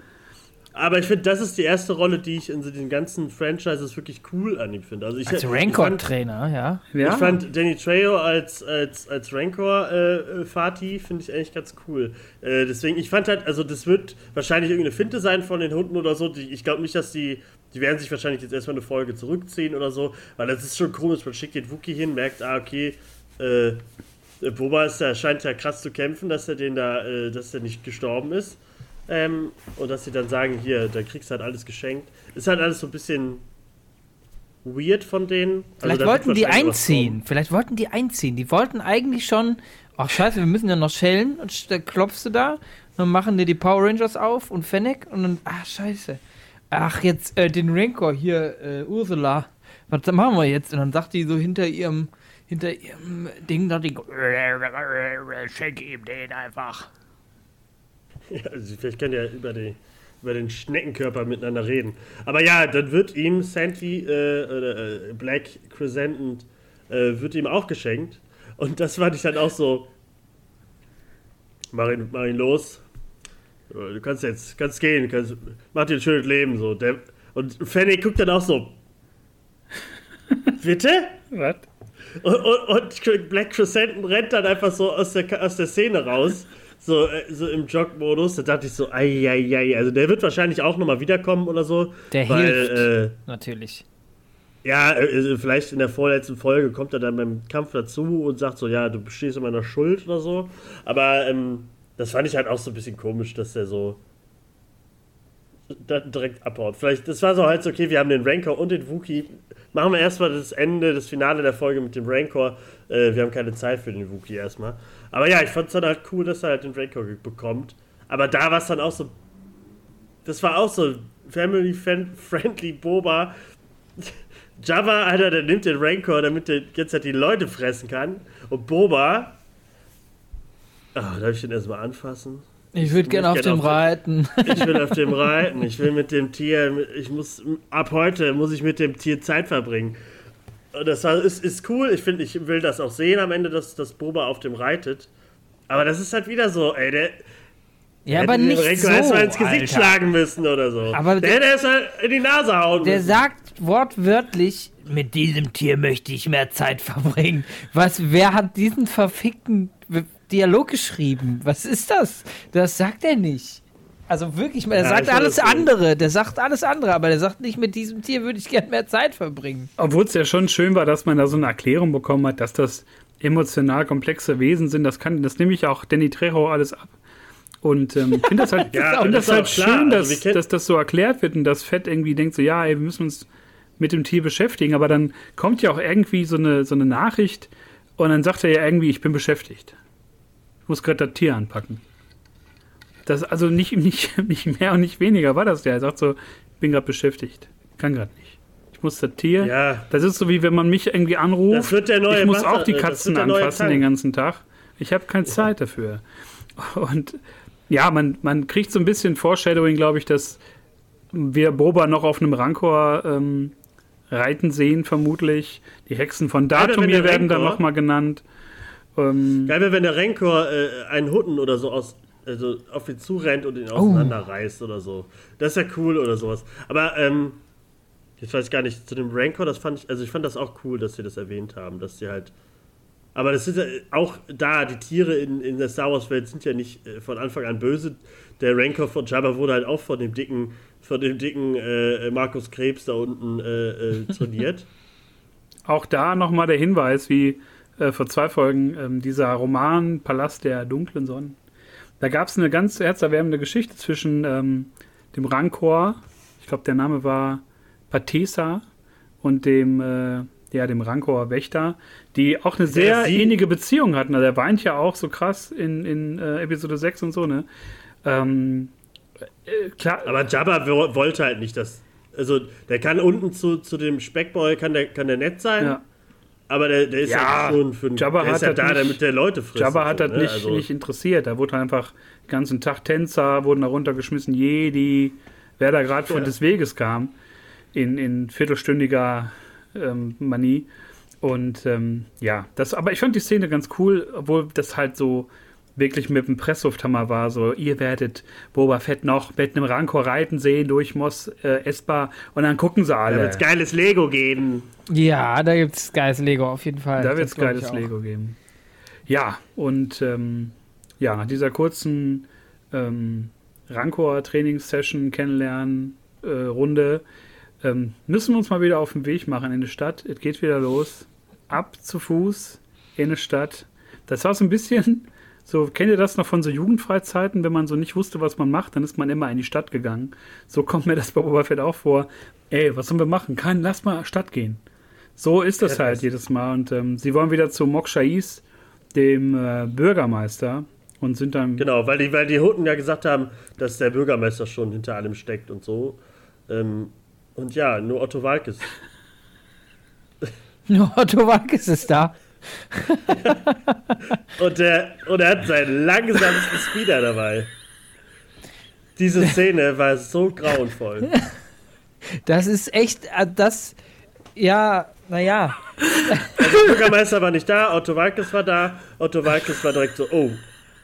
Aber ich finde, das ist die erste Rolle, die ich in so den ganzen Franchises wirklich cool an ihm finde. Also ich, Als Rancor-Trainer, ja. Ja, ich fand Danny Trejo als, als, als Rancor-Fati finde ich eigentlich ganz cool. Äh, deswegen, ich fand halt, also das wird wahrscheinlich irgendeine Finte sein von den Hunden oder so. Die, ich glaube nicht, dass die, die werden sich wahrscheinlich jetzt erstmal eine Folge zurückziehen oder so, weil das ist schon komisch. Man schickt den Wookie hin, merkt, ah, okay, äh, Boba ist da, scheint ja krass zu kämpfen, dass er den da, äh, dass er nicht gestorben ist. Ähm, und dass sie dann sagen, hier, da kriegst du halt alles geschenkt. Ist halt alles so ein bisschen weird von denen. Also Vielleicht wird wollten die einziehen. Vielleicht wollten die einziehen. Die wollten eigentlich schon, ach scheiße, wir müssen ja noch schellen. Und sch- da klopfst du da, dann machen dir die Power Rangers auf und Fennec und dann, ach scheiße. Ach, jetzt äh, den Rancor hier, äh, Ursula. Was machen wir jetzt? Und dann sagt die so hinter ihrem, hinter ihrem Ding, da die, schenk ihm den einfach. Ja, also vielleicht könnt ihr über, die, über den Schneckenkörper miteinander reden. Aber ja, dann wird ihm Sandy, äh, äh, Black Crescent, äh, wird ihm auch geschenkt. Und das fand ich dann auch so. Mach ihn, mach ihn los. Du kannst jetzt, kannst gehen, kannst, mach dir ein schönes Leben. So. Der, und Fanny guckt dann auch so. Bitte? was? Und, und, und Black Crescent rennt dann einfach so aus der, aus der Szene raus. So, äh, so im Jog-Modus. Da dachte ich so, ei, ei, ei. Also der wird wahrscheinlich auch nochmal wiederkommen oder so. Der weil, hilft. Äh, Natürlich. ja, äh, vielleicht in der vorletzten Folge kommt er dann beim Kampf dazu und sagt so, ja, du bestehst in meiner Schuld oder so. Aber ähm, das fand ich halt auch so ein bisschen komisch, dass der so direkt abhaut. Vielleicht, das war so halt so, okay, wir haben den Rancor und den Wookie. Machen wir erstmal das Ende, das Finale der Folge mit dem Rancor. Äh, wir haben keine Zeit für den Wookie erstmal. Aber ja, ich fand es dann halt cool, dass er halt den Rancor ge- bekommt. Aber da war es dann auch so. Das war auch so family-friendly Boba. Jabba, Alter, der nimmt den Rancor, damit der jetzt halt die Leute fressen kann. Und Boba. Ah, darf ich den erstmal anfassen? Ich würde gerne auf dem gerne auf- reiten. Ich will auf dem reiten. Ich will mit dem Tier. Ich muss ab heute muss ich mit dem Tier Zeit verbringen. Das war, ist, ist cool. Ich finde, ich will das auch sehen am Ende, dass, dass Boba auf dem reitet. Aber das ist halt wieder so, ey, der. Ja, aber nicht Renko so, erstmal ins Gesicht Alter. schlagen müssen oder so. Aber der hätte erstmal in die Nase hauen Der müssen. sagt wortwörtlich, mit diesem Tier möchte ich mehr Zeit verbringen. Was, wer hat diesen verfickten Dialog geschrieben? Was ist das? Das sagt er nicht. Also wirklich, er Ja, sagt alles andere. Der sagt alles andere, aber der sagt nicht, mit diesem Tier würde ich gerne mehr Zeit verbringen. Obwohl es ja schon schön war, dass man da so eine Erklärung bekommen hat, dass das emotional komplexe Wesen sind. Das kann, das nehme ich auch Danny Trejo alles ab. Und ähm, finde das halt, Ja, find das das halt schön, Also dass, kennen- dass das so erklärt wird und dass Fett irgendwie denkt so, ja, ey, wir müssen uns mit dem Tier beschäftigen. Aber dann kommt ja auch irgendwie so eine, so eine Nachricht und dann sagt er ja irgendwie, ich bin beschäftigt. Ich muss gerade das Tier anpacken. Das also nicht, nicht, nicht mehr und nicht weniger war das ja. Er sagt so, ich bin gerade beschäftigt. Kann gerade nicht. Ich muss das Tier. Ja, Das ist so wie wenn man mich irgendwie anruft. Das wird der neue ich muss Wasser- auch die Katzen anfassen den ganzen Tag. Ich habe keine Zeit dafür. Und ja, man, man kriegt so ein bisschen Foreshadowing, glaube ich, dass wir Boba noch auf einem Rancor ähm, reiten sehen, vermutlich. Die Hexen von Datumir werden dann Rancor- nochmal genannt. Ähm, geil wäre, wenn der Rancor äh, einen Hutten oder so aus, also auf ihn zurennt und ihn auseinanderreißt oder so. Das ist ja cool oder sowas. Aber, ähm, jetzt weiß ich gar nicht, zu dem Rancor, das fand ich, also ich fand das auch cool, dass sie das erwähnt haben, dass sie halt. Aber das ist ja auch da, die Tiere in, in der Star Wars-Welt sind ja nicht äh, von Anfang an böse. Der Rancor von Jabba wurde halt auch von dem dicken, von dem dicken äh, Markus Krebs da unten äh, äh, trainiert. Auch da nochmal der Hinweis, wie äh, vor zwei Folgen ähm, dieser Roman Palast der dunklen Sonnen. Da gab es eine ganz herzerwärmende Geschichte zwischen ähm, dem Rancor, ich glaube der Name war Patesa, und dem, äh, ja, dem Rancor-Wächter, die auch eine sehr ähnliche Beziehung hatten. Also, der weint ja auch so krass in, in äh, Episode 6 und so, ne? Ähm, äh, klar, Aber Jabba wo- wollte halt nicht, dass. Also, der kann unten zu, zu dem Speckboy, kann der, kann der nett sein, ja. Aber der, der ist Ja, ja, schon für einen. Jabba der ist hat ja das da, nicht- damit der Leute frisst. Jabba hat so, das ne? nicht, Also, nicht interessiert. Da wurde einfach den ganzen Tag Tänzer, wurden da runtergeschmissen, Jedi, wer da gerade von Ja. des Weges kam, in, in viertelstündiger ähm, Manie. Und ähm, ja, das, aber ich fand die Szene ganz cool, obwohl das halt so wirklich mit dem Presslufthammer war. So, ihr werdet Boba Fett noch mit einem Rancor reiten sehen durch Mos äh, Espa und dann gucken sie Da alle. wird's geiles Lego geben. Ja, da gibt es geiles Lego auf jeden Fall. Da Das wird es geiles. Lego geben. Ja, und ähm, ja, nach dieser kurzen ähm, Rancor-Trainingssession kennenlernen, äh, Runde, ähm, müssen wir uns mal wieder auf den Weg machen in die Stadt. Es geht wieder los. Ab zu Fuß in die Stadt. Das war so ein bisschen, so kennt ihr das noch von so Jugendfreizeiten, wenn man so nicht wusste, was man macht, dann ist man immer in die Stadt gegangen. So kommt mir das bei Boba Fett auch vor. Ey, was sollen wir machen? Kein, lass mal Stadt gehen. So ist das Ja, halt das- jedes Mal. Und ähm, sie wollen wieder zu Mok Shais, dem äh, Bürgermeister, und sind dann. Genau, weil die, weil die Hutten ja gesagt haben, dass der Bürgermeister schon hinter allem steckt und so. Ähm, und ja, nur Otto Walkes. Nur Otto Walkes ist da. Und, der, und er hat seinen langsamsten Speeder dabei. Diese Szene war so grauenvoll. Das ist echt, äh, das, ja, naja. Der Bürgermeister war nicht da, Otto Walkes war da. Otto Walkes war direkt so, oh,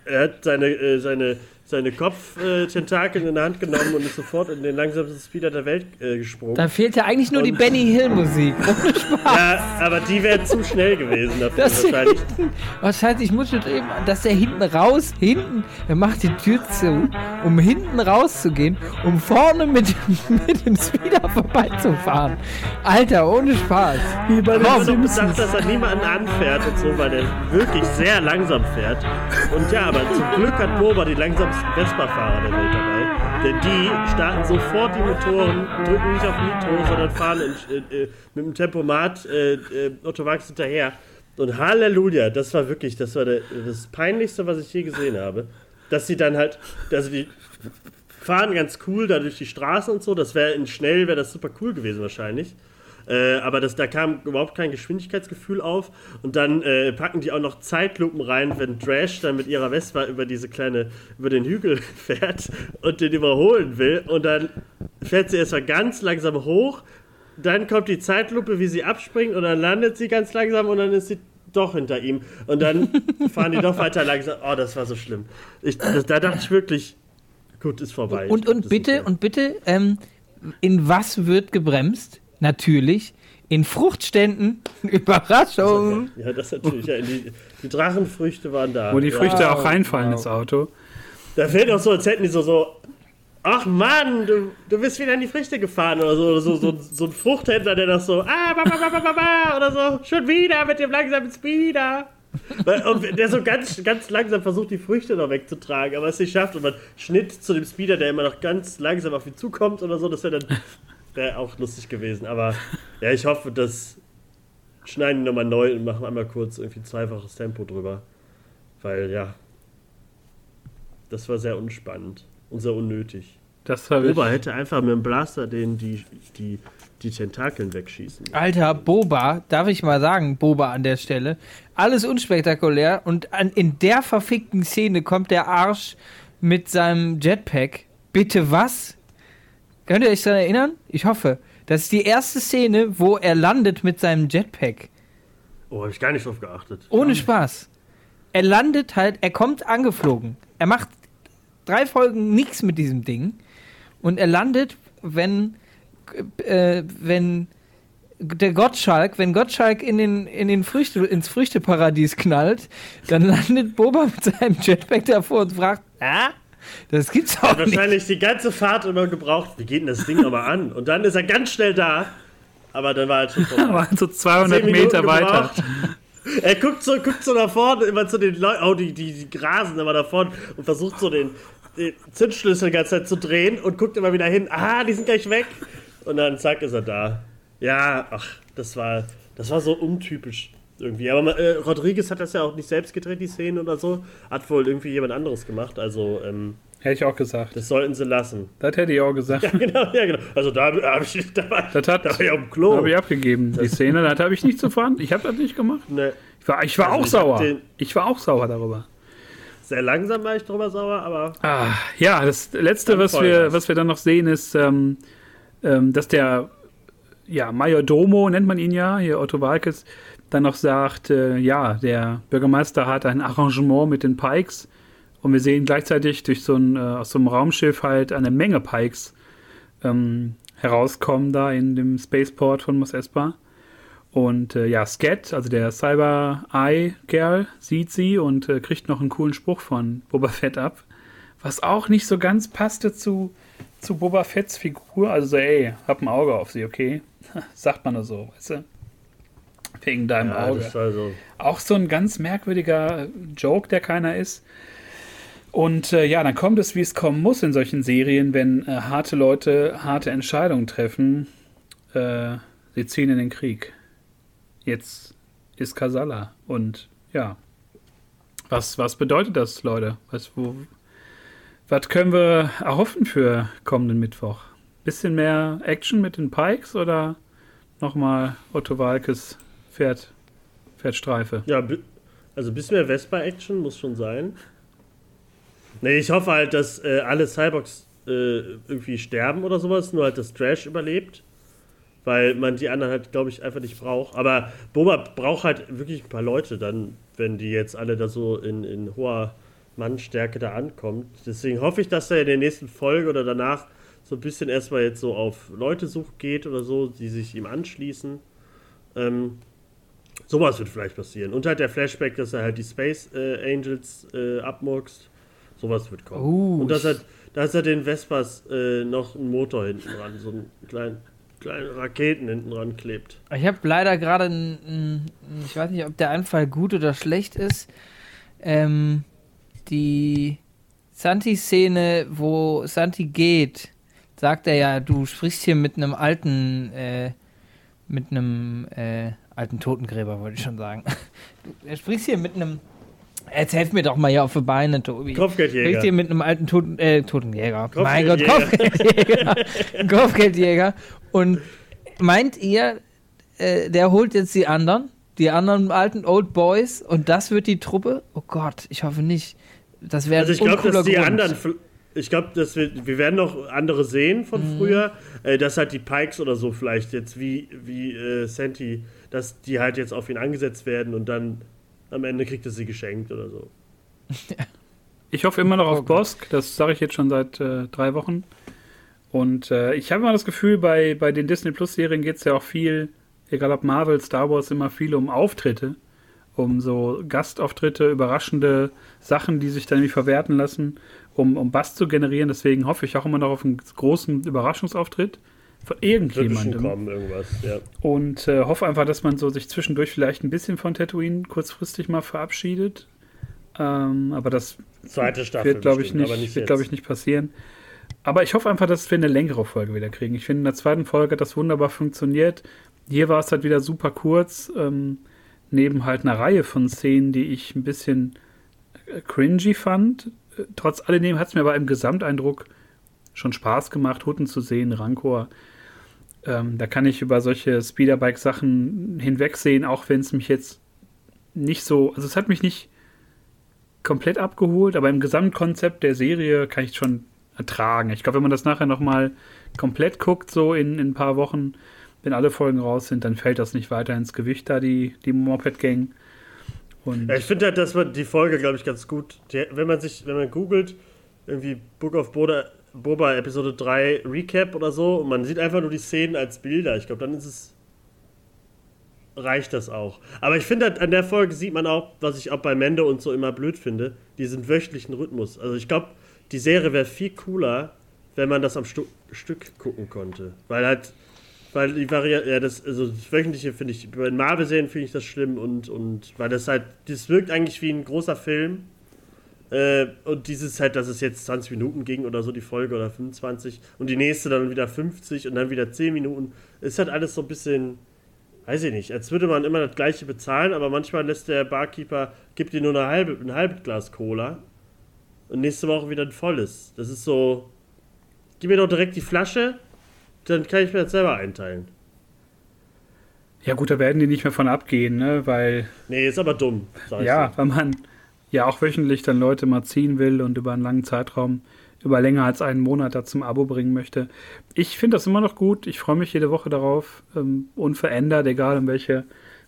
er hat seine, äh, seine, seine Kopftentakel in der Hand genommen und ist sofort in den langsamsten Speeder der Welt äh, gesprungen. Da fehlt ja eigentlich nur die Und- Benny Hill Musik. Ja, aber die wäre zu schnell gewesen dafür Das wahrscheinlich. Heißt, ich muss mit eben, dass er hinten raus, hinten, er macht die Tür zu, um hinten rauszugehen, um vorne mit, mit dem Speeder vorbeizufahren. Alter, ohne Spaß. Wie bei Ich den gesagt, Simpsons. dass er niemanden anfährt und so, weil er wirklich sehr langsam fährt. Und ja, aber zum Glück hat Boba die langsamsten Vespa-Fahrer der Welt dabei. Denn die starten sofort die Motoren, drücken nicht auf Nitro, sondern fahren in, äh, mit dem Tempomat äh, äh, Otto Walkes hinterher. Und Halleluja, das war wirklich, das war der, das Peinlichste, was ich je gesehen habe. Dass sie dann halt, also die fahren ganz cool da durch die Straßen und so. Das wäre in schnell, wäre das super cool gewesen wahrscheinlich. Äh, aber das, da kam überhaupt kein Geschwindigkeitsgefühl auf. Und dann äh, packen die auch noch Zeitlupen rein, wenn Drash dann mit ihrer Vespa über diese kleine, über den Hügel fährt und den überholen will. Und dann fährt sie erstmal ganz langsam hoch. Dann kommt die Zeitlupe, wie sie abspringt, und dann landet sie ganz langsam und dann ist sie doch hinter ihm. Und dann fahren die doch weiter langsam. Oh, das war so schlimm. Ich, das, da dachte ich wirklich, gut, ist vorbei. Und, und das bitte, und bitte, ähm, in was wird gebremst? Natürlich. In Fruchtständen. Überraschung. Ja, das natürlich. Ja, die, die Drachenfrüchte waren da. Wo die ja. Früchte auch Wow, reinfallen wow. ins Auto. Da fällt auch so, als hätten die so, so ach Mann, du, du bist wieder in die Früchte gefahren oder so. Oder so, so, so ein Fruchthändler, der das so, ah, ba, ba, ba, ba, ba, ba, oder so, schon wieder mit dem langsamen Speeder. Und der so ganz, ganz langsam versucht, die Früchte noch wegzutragen, aber es nicht schafft. Und man schnitt zu dem Speeder, der immer noch ganz langsam auf ihn zukommt oder so. Das wäre dann wär auch lustig gewesen. Aber ja, ich hoffe, das schneiden die nochmal neu und machen einmal kurz irgendwie zweifaches Tempo drüber. Weil, ja, das war sehr unspannend und sehr unnötig. Das war wirklich, hätte einfach mit dem Blaster den die, die, die Tentakeln wegschießen. Alter, Boba, darf ich mal sagen, Boba an der Stelle. Alles unspektakulär und an, in der verfickten Szene kommt der Arsch mit seinem Jetpack. Bitte was? Könnt ihr euch daran erinnern? Ich hoffe. Das ist die erste Szene, wo er landet mit seinem Jetpack. Oh, habe ich gar nicht drauf geachtet. Ohne Spaß. Er landet halt, er kommt angeflogen. Er macht drei Folgen nichts mit diesem Ding. Und er landet, wenn, äh, wenn der Gottschalk, wenn Gottschalk in den, in den Früchte, ins Früchteparadies knallt, dann landet Boba mit seinem Jetpack davor und fragt, ah, das gibt's auch nicht. Wahrscheinlich die ganze Fahrt immer gebraucht. Wie geht denn das Ding nochmal an? Und dann ist er ganz schnell da. Aber dann war er schon vorbei. waren so 200 Zehn Minuten Meter weiter. Er guckt so, guckt so nach vorne, immer zu den Leuten, oh, die, die, die grasen immer nach vorne und versucht so den, den Zündschlüssel die ganze Zeit zu drehen und guckt immer wieder hin. Ah, die sind gleich weg. Und dann zack, ist er da. Ja, ach, das war, das war so untypisch irgendwie. Aber äh, Rodriguez hat das ja auch nicht selbst gedreht, die Szene oder so. Hat wohl irgendwie jemand anderes gemacht. Also, ähm, Hätte ich auch gesagt. Das sollten sie lassen. Das hätte ich auch gesagt. Ja, genau, ja, genau. Also da habe ich, da war, das hat, da war ich auf dem Klo. habe ich abgegeben, die Szene. Das habe ich nicht so vorhanden. Ich habe das nicht gemacht. Nee. Ich war, ich war Also auch ich sauer. Ich war auch sauer darüber. Sehr langsam war ich drüber sauer, aber Ah, ja, das letzte, was wir, was wir dann noch sehen, ist, ähm, ähm, dass der ja, Majordomo, nennt man ihn ja, hier Otto Walkes, dann noch sagt, äh, ja, der Bürgermeister hat ein Arrangement mit den Pikes und wir sehen gleichzeitig durch so ein, äh, aus so einem Raumschiff halt eine Menge Pikes ähm, herauskommen da in dem Spaceport von Mos Espa. Und äh, ja, Scat, also der Cyber-Eye-Kerl, sieht sie und äh, kriegt noch einen coolen Spruch von Boba Fett ab. Was auch nicht so ganz passte zu, zu Boba Fetts Figur. Also so, ey, hab ein Auge auf sie, okay? Sagt man nur so, weißt du? Wegen deinem ja, Auge. das war so. Auch so ein ganz merkwürdiger Joke, der keiner ist. Und äh, ja, dann kommt es, wie es kommen muss in solchen Serien, wenn äh, harte Leute harte Entscheidungen treffen. Äh, sie ziehen in den Krieg. Jetzt ist Kasala. Und ja, was, was bedeutet das, Leute? Was, wo, was können wir erhoffen für kommenden Mittwoch? Bisschen mehr Action mit den Pikes oder nochmal Otto Walkes Pferd, Pferdstreife? Ja, also ein bisschen mehr Vespa-Action muss schon sein. Nee, ich hoffe halt, dass äh, alle Cyborgs äh, irgendwie sterben oder sowas, nur halt das Trash überlebt. Weil man die anderen halt, glaube ich, einfach nicht braucht. Aber Boba braucht halt wirklich ein paar Leute dann, wenn die jetzt alle da so in, in hoher Mannstärke da ankommt. Deswegen hoffe ich, dass er in der nächsten Folge oder danach so ein bisschen erstmal jetzt so auf Leutesuche geht oder so, die sich ihm anschließen. Ähm, sowas wird vielleicht passieren. Und halt der Flashback, dass er halt die Space äh, Angels äh, abmurkst. Sowas wird kommen. Oh, Und dass er, dass er den Vespas äh, noch einen Motor hinten dran, so einen kleinen, kleinen Raketen hinten dran klebt. Ich habe leider gerade einen, ich weiß nicht, ob der Einfall gut oder schlecht ist. Ähm, die Santi-Szene, wo Santi geht, sagt er ja, du sprichst hier mit einem alten, äh, mit einem äh, alten Totengräber, wollte ich schon sagen. Du er sprichst hier mit einem. Jetzt helf mir doch mal hier auf die Beine, Tobi. Kopfgeldjäger. Sprichst hier mit einem alten Toten, äh, Totenjäger. Mein Gott, Kopfgeldjäger. Kopfgeldjäger. Und meint ihr, äh, der holt jetzt die anderen, die anderen alten Old Boys und das wird die Truppe? Oh Gott, ich hoffe nicht. Das wäre Also ich glaube, dass die Grund. anderen, ich glaube, dass wir, wir werden noch andere sehen von Mhm. früher, äh, dass halt die Pikes oder so vielleicht jetzt wie, wie äh, Santi, dass die halt jetzt auf ihn angesetzt werden und dann am Ende kriegt er sie geschenkt oder so. Ich hoffe immer noch auf Oh. Bosk, das sage ich jetzt schon seit äh, drei Wochen. Und äh, ich habe immer das Gefühl, bei, bei den Disney Plus Serien geht es ja auch viel, egal ob Marvel, Star Wars, immer viel um Auftritte, um so Gastauftritte, überraschende Sachen, die sich dann irgendwie verwerten lassen, um, um Bass zu generieren. Deswegen hoffe ich auch immer noch auf einen großen Überraschungsauftritt von irgendjemandem. ja. Und äh, hoffe einfach, dass man so sich zwischendurch vielleicht ein bisschen von Tatooine kurzfristig mal verabschiedet. Ähm, aber das Zweite Staffel. wird, glaube ich, nicht, nicht wird, ich, nicht passieren. Aber ich hoffe einfach, dass wir eine längere Folge wieder kriegen. Ich finde, in der zweiten Folge hat das wunderbar funktioniert. Hier war es halt wieder super kurz. Ähm, neben halt einer Reihe von Szenen, die ich ein bisschen äh, cringy fand. Trotz alledem hat es mir aber im Gesamteindruck schon Spaß gemacht, Hutten zu sehen, Rancor. Ähm, da kann ich über solche Speederbike-Sachen hinwegsehen, auch wenn es mich jetzt nicht so, also es hat mich nicht komplett abgeholt, aber im Gesamtkonzept der Serie kann ich schon ertragen. Ich glaube, wenn man das nachher nochmal komplett guckt, so in, in ein paar Wochen, wenn alle Folgen raus sind, dann fällt das nicht weiter ins Gewicht da, die, die Moped-Gang. Und Ja, ich finde halt, dass man die Folge, glaube ich, ganz gut, die, wenn man sich, wenn man googelt, irgendwie Book of Boba, Boba Episode 3 Recap oder so, und man sieht einfach nur die Szenen als Bilder, ich glaube, dann ist es, reicht das auch. Aber ich finde, halt, an der Folge sieht man auch, was ich auch bei Mendo und so immer blöd finde, diesen wöchentlichen Rhythmus. Also ich glaube, die Serie wäre viel cooler, wenn man das am Stu Stück gucken konnte. Weil halt, weil die Variante, ja, das, also das Wöchentliche finde ich, bei den Marvel-Serien finde ich das schlimm und, und weil das halt, das wirkt eigentlich wie ein großer Film. Äh, und dieses halt, dass es jetzt 20 Minuten ging oder so, die Folge oder 25 und die nächste dann wieder 50 und dann wieder 10 Minuten. Ist halt alles so ein bisschen, weiß ich nicht, als würde man immer das gleiche bezahlen, aber manchmal lässt der Barkeeper, gibt dir nur eine halbe, ein halbes Glas Cola und nächste Woche wieder ein volles. Das ist so, gib mir doch direkt die Flasche, dann kann ich mir das selber einteilen. Ja, gut, da werden die nicht mehr von abgehen, ne? Weil. Nee, ist aber dumm. ja, so. weil man ja auch wöchentlich dann Leute mal ziehen will und über einen langen Zeitraum, über länger als einen Monat da zum Abo bringen möchte. Ich finde das immer noch gut. Ich freue mich jede Woche darauf. Ähm, unverändert, egal um welche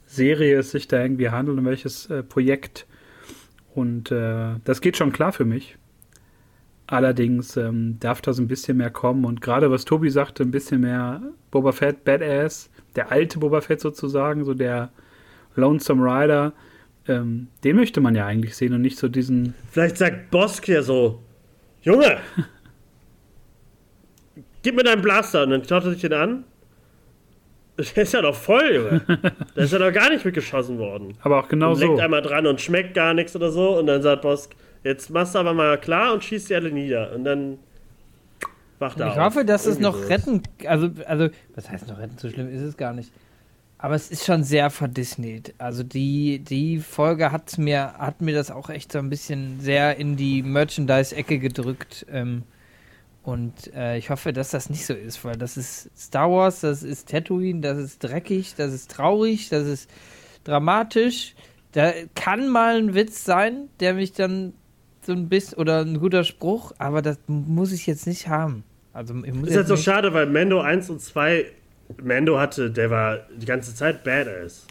Serie es sich da irgendwie handelt, um welches äh, Projekt. Und äh, das geht schon klar für mich. Allerdings ähm, darf da so ein bisschen mehr kommen. Und gerade was Tobi sagte, ein bisschen mehr Boba Fett, Badass der alte Boba Fett sozusagen, so der Lonesome Rider, ähm, den möchte man ja eigentlich sehen und nicht so diesen. Vielleicht sagt Bosk ja so: Junge, gib mir deinen Blaster und dann schaut er sich den an. Der ist ja doch voll, Junge. Der ist ja doch gar nicht mitgeschossen worden. Aber auch genau und so. Lenkt einmal dran und schmeckt gar nichts oder so. Und dann sagt Bosk, jetzt machst du aber mal klar und schießt die alle nieder. Und dann wacht er Ich auf. hoffe, dass Irgendwie es noch so retten. Also, also, was heißt noch retten? So schlimm ist es gar nicht. Aber es ist schon sehr verdisneyt. Also die, die Folge hat mir, hat mir das auch echt so ein bisschen sehr in die Merchandise-Ecke gedrückt. Ähm, und äh, ich hoffe, dass das nicht so ist, weil das ist Star Wars, das ist Tatooine, das ist dreckig, das ist traurig, das ist dramatisch. Da kann mal ein Witz sein, der mich dann so ein bisschen, oder ein guter Spruch, aber das muss ich jetzt nicht haben. Also, ich muss ist jetzt so schade, weil Mando 1 und 2, Mando hatte, der war die ganze Zeit Badass.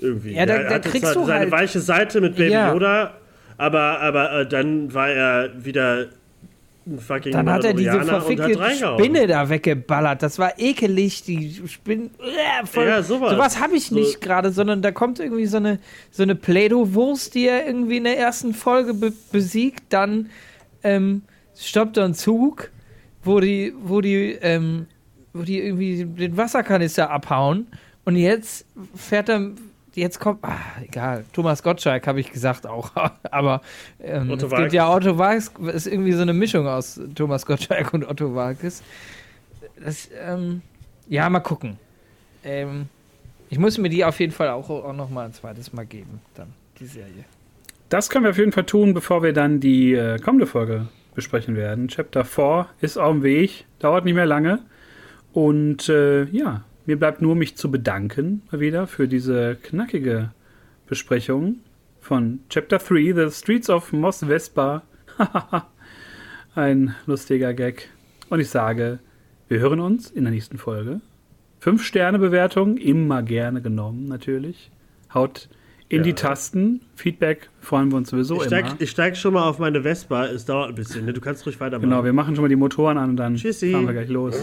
Irgendwie. Ja, da, da kriegst du seine halt weiche Seite mit Baby ja. Yoda, aber, aber äh, dann war er wieder fucking Dann hat er diese verfickte Spinne da weggeballert. Das war ekelig, die Spinne. Äh, voll, ja, sowas. Sowas habe ich nicht so. gerade, sondern da kommt irgendwie so eine, so eine Play-Doh-Wurst, die er irgendwie in der ersten Folge be besiegt. Dann ähm, stoppt er einen Zug, wo die, wo die, ähm, wo die irgendwie den Wasserkanister abhauen. Und jetzt fährt er jetzt kommt, ah, egal, Thomas Gottschalk habe ich gesagt auch, aber ähm, es gibt ja Otto Walkes, ist irgendwie so eine Mischung aus Thomas Gottschalk und Otto Walkes. Das, ähm, ja, mal gucken. Ähm, ich muss mir die auf jeden Fall auch, auch noch mal ein zweites Mal geben, dann, die Serie. Das können wir auf jeden Fall tun, bevor wir dann die äh, kommende Folge besprechen werden. Chapter 4 ist auf dem Weg, dauert nicht mehr lange. Und äh, ja, mir bleibt nur, mich zu bedanken, mal wieder, für diese knackige Besprechung von Chapter 3, The Streets of Mos Vespa. Ein lustiger Gag. Und ich sage, wir hören uns in der nächsten Folge. Fünf Sterne Bewertung, immer gerne genommen, natürlich. Haut in ja. die Tasten. Feedback freuen wir uns sowieso ich steig, immer. Ich steige schon mal auf meine Vespa. Es dauert ein bisschen. Ne? Du kannst ruhig weitermachen. Genau, wir machen schon mal die Motoren an und dann Tschüssi. fahren wir gleich los.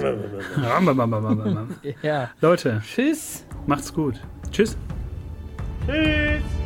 ja. Leute. Tschüss. Macht's gut. Tschüss. Tschüss.